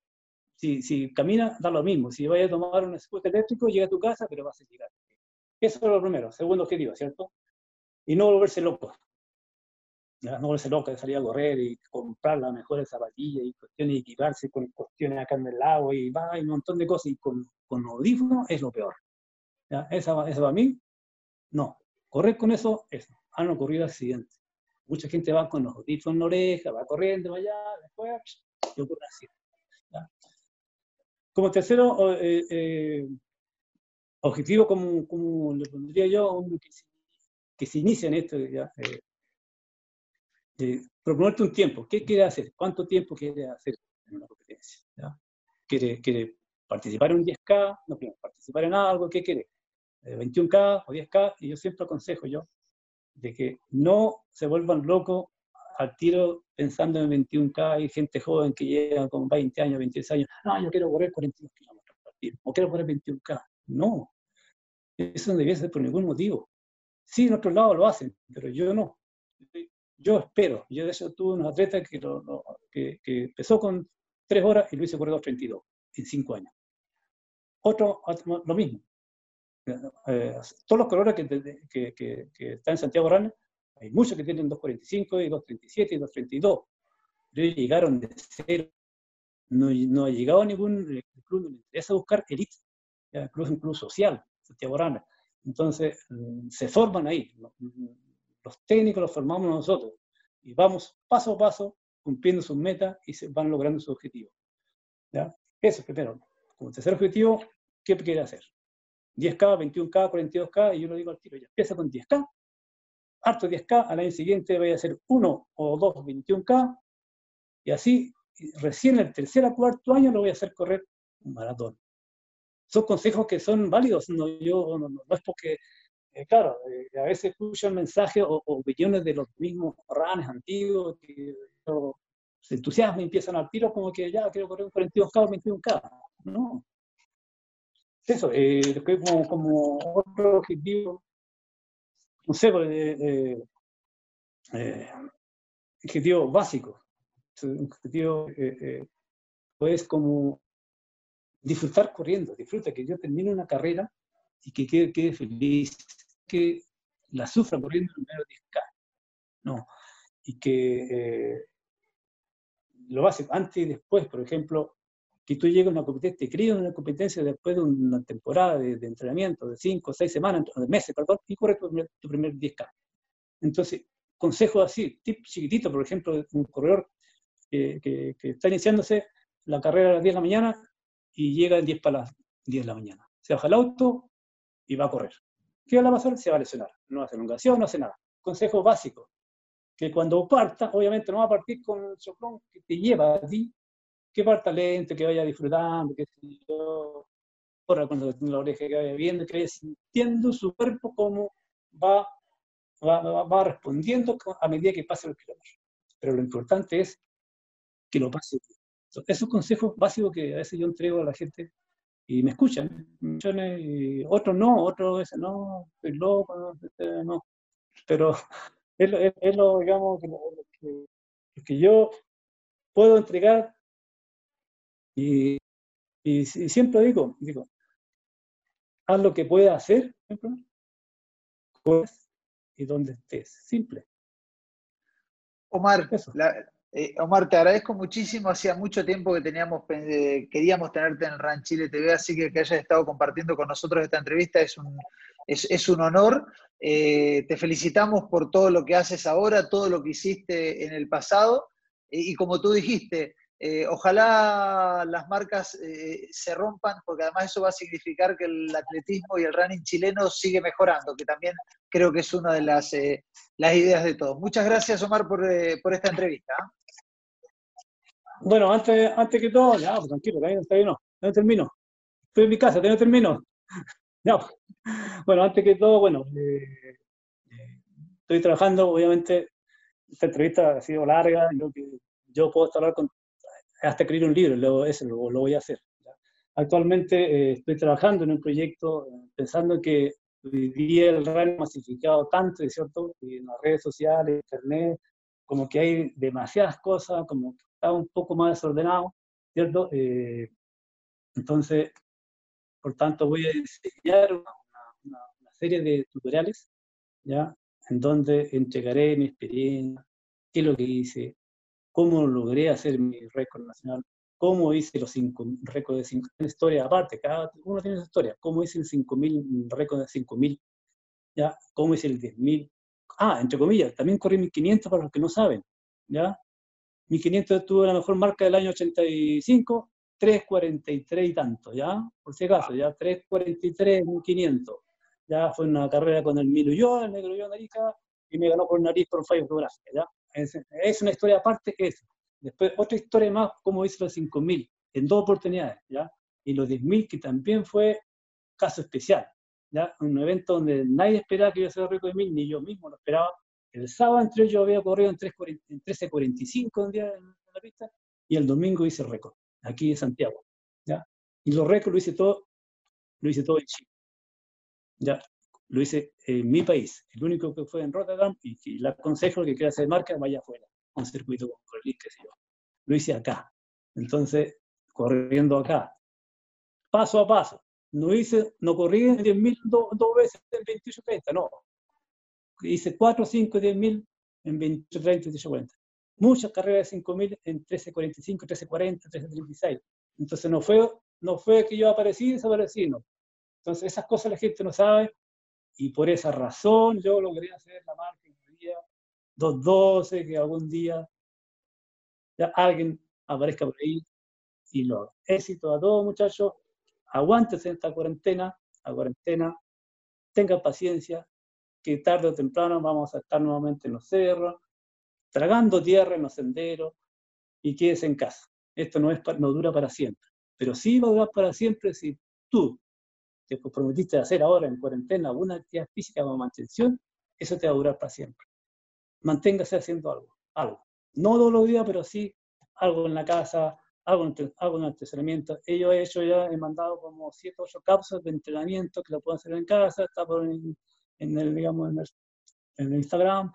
Si, si camina, da lo mismo. Si vayas a tomar un scooter eléctrico, llega a tu casa, pero vas a llegar. Eso es lo primero. Segundo objetivo, ¿cierto? Y no volverse loco. No volverse loca de salir a correr y comprar las mejores zapatillas y cuestiones y equiparse con cuestiones acá en el lago y va, y un montón de cosas y con, con audífonos es lo peor. ¿ya? Esa, eso para mí, no. Correr con eso, eso. Han ocurrido accidentes. Mucha gente va con los audífonos en la oreja, va corriendo, va allá, después, y ocurre así. Como tercero eh, eh, objetivo, como, como, le pondría yo, que se, que se en esto, ya, eh, proponerte un tiempo. ¿Qué quiere hacer? ¿Cuánto tiempo quiere hacer en una competencia? ¿Quiere, ¿Quiere, participar en un 10K? No, participar en algo. ¿Qué quiere? ¿21K eh, o 10K? Y yo siempre aconsejo yo de que no se vuelvan locos al tiro pensando en 21K. Hay gente joven que llega con 20 años, 26 años. No, yo quiero correr 42 kilómetros o quiero correr 21K. No, eso no debe ser por ningún motivo. Sí, en otros lados lo hacen, pero yo no yo espero, yo de hecho tuve un atleta que, que, empezó con 3 horas y lo hizo por 2.32 en 5 años. Otro, lo mismo. Eh, todos los colores que, que, que, están en Santiago Rana, hay muchos que tienen 2.45 y 2.37 y 2.32. Ellos llegaron de cero. No, no ha llegado a ningún club, no le interesa buscar elite, incluso un club social, Santiago Rana. Entonces, mm, se forman ahí los técnicos los formamos nosotros y vamos paso a paso cumpliendo sus metas y se van logrando sus objetivos. ¿ya? Eso primero. Como tercer objetivo, ¿qué quiere hacer? 10K, 21K, 42K, y yo lo digo al tiro, ya empieza con 10K, harto 10K, al año siguiente voy a hacer uno o dos 21K, y así, recién el tercer o cuarto año lo voy a hacer correr un maratón. Son consejos que son válidos, no, yo, no, no es porque eh, claro, eh, a veces escucho mensajes o, opiniones de los mismos ranes antiguos que se entusiasman y empiezan al tiro como que ya quiero correr un 42K o 21K. No. Eso, eh, como, como otro objetivo, no sé, pues, eh, objetivo básico. Un objetivo pues como disfrutar corriendo, disfruta que yo termine una carrera y que quede, quede feliz, que la sufra corriendo el número 10K. No. Y que eh, lo hace antes y después, por ejemplo, que tú llegues a una competencia, te crías en una competencia después de una temporada de, entrenamiento de 5 6 semanas, de meses, perdón, y corres tu primer, tu primer 10K. Entonces, consejos así, tip chiquitito, por ejemplo, un corredor que, que, está iniciándose la carrera a las 10 de la mañana y llega a 10 para las 10 de la mañana. Se baja el auto y va a correr. ¿Qué va a pasar? Se va a lesionar. No hace elongación, no hace nada. Consejo básico, que cuando parta, obviamente no va a partir con el soplón que te lleva a ti, que parta lento, que vaya disfrutando, que corra cuando la oreja, que vaya viendo, que vaya sintiendo su cuerpo como va, va, va, respondiendo a medida que pasa los kilómetros. Pero lo importante es que lo pase. Esos consejos básicos que a veces yo entrego a la gente y me escuchan. Y otros no, otros dicen, no, estoy loco, no. Pero es lo, es, lo digamos, que, que, yo puedo entregar y, y, siempre digo, digo, haz lo que puedas hacer, y donde estés, simple. Omar, la, eh, Omar, te agradezco muchísimo. Hacía mucho tiempo que teníamos, eh, queríamos tenerte en RAN Chile TV, así que que hayas estado compartiendo con nosotros esta entrevista es un, es, un honor. Eh, te felicitamos por todo lo que haces ahora, todo lo que hiciste en el pasado. y como tú dijiste, ojalá las marcas se rompan, porque además eso va a significar que el atletismo y el running chileno sigue mejorando, que también creo que es una de las, las ideas de todos. Muchas gracias, Omar, por, por esta entrevista. Bueno, antes, antes que todo, ya, pues tranquilo, todavía no, no termino. Estoy en mi casa, todavía no termino. ya, pues. Bueno, antes que todo, bueno, eh, eh, estoy trabajando, obviamente, esta entrevista ha sido larga, yo, yo puedo hablar con, hasta escribir un libro, luego eso lo, voy a hacer. Actualmente eh, estoy trabajando en un proyecto pensando que hoy día el radio masificado tanto, ¿cierto? en las redes sociales, internet, como que hay demasiadas cosas, como está un poco más desordenado, ¿cierto? Eh, entonces, por tanto, voy a enseñar una, serie de tutoriales, ¿ya? En donde entregaré mi experiencia, qué es lo que hice, cómo logré hacer mi récord nacional, cómo hice los cinco récords de 5.000, historia aparte, cada uno tiene su historia, cómo hice el 5.000, récord de 5.000, ¿ya? cómo hice el 10.000, ah, entre comillas, también corrí 1.500 para los que no saben, ¿ya? 1.500 tuvo la mejor marca del año 85, 3.43 y tanto, ¿ya? Por si acaso, ya 3.43, 1.500. Ya fue una carrera con el Milo yo, el negro yo, Narica, y me ganó por nariz por fallo fotográfico, ¿ya? Es, es, una historia aparte que es. Después, otra historia más, como hice los 5.000, en dos oportunidades, ¿ya? Y los 10.000, que también fue caso especial, ¿ya? Un evento donde nadie esperaba que yo fuera récord de 1.000, ni yo mismo lo esperaba. El sábado entre yo había corrido en 13.45 un día en la pista, y el domingo hice récord aquí en Santiago. ¿ya? Y los récords lo hice todo, lo hice todo en Chile. ¿ya? Lo hice en mi país. El único que fue en Rotterdam y, y le aconsejo que quiera hacer marca vaya afuera, un circuito con Berlín, qué sé yo. Lo hice acá. Entonces, corriendo acá. Paso a paso. No hice, no corrí en 10.000 dos, dos veces en 28, 30, no. Hice 4, 5, 10.000 en 28, 30, 28, 40 muchas carreras de 5.000 en 1345, 1340, 1336. Entonces no fue, no fue que yo aparecí y desaparecí, no. Entonces esas cosas la gente no sabe y por esa razón yo logré hacer la marca en el día 212, que algún día ya alguien aparezca por ahí y lo. Éxito a todos muchachos, aguántense esta cuarentena, la cuarentena, tengan paciencia, que tarde o temprano vamos a estar nuevamente en los cerros, tragando tierra en los senderos y quedes en casa. Esto no, es, no dura para siempre, pero sí va a durar para siempre si tú te comprometiste a hacer ahora en cuarentena alguna actividad física o mantención, eso te va a durar para siempre. Manténgase haciendo algo, algo. No todos los días, pero sí algo en la casa, algo en, algo en entrenamiento. Yo he hecho ya, he mandado como 7 o 8 cápsulas de entrenamiento que lo pueden hacer en casa, está por en, el, digamos, en el, en el Instagram,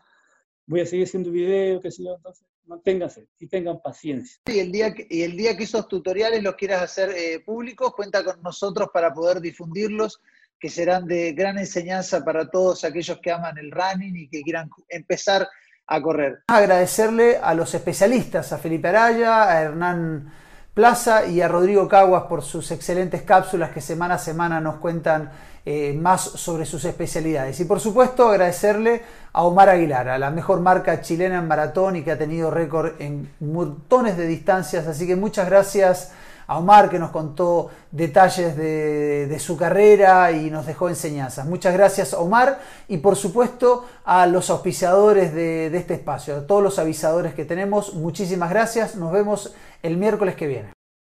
voy a seguir haciendo videos, qué sé yo, entonces manténganse y tengan paciencia. Y el día que, y el día que esos tutoriales los quieras hacer eh, públicos, cuenta con nosotros para poder difundirlos, que serán de gran enseñanza para todos aquellos que aman el running y que quieran empezar a correr. Agradecerle a los especialistas, a Felipe Araya, a Hernán Plaza y a Rodrigo Caguas por sus excelentes cápsulas que semana a semana nos cuentan eh, más sobre sus especialidades. Y por supuesto agradecerle a Omar Aguilar, a la mejor marca chilena en maratón y que ha tenido récord en montones de distancias. Así que muchas gracias a Omar que nos contó detalles de, su carrera y nos dejó enseñanzas. Muchas gracias Omar y por supuesto a los auspiciadores de, de este espacio, a todos los avisadores que tenemos. Muchísimas gracias. Nos vemos el miércoles que viene.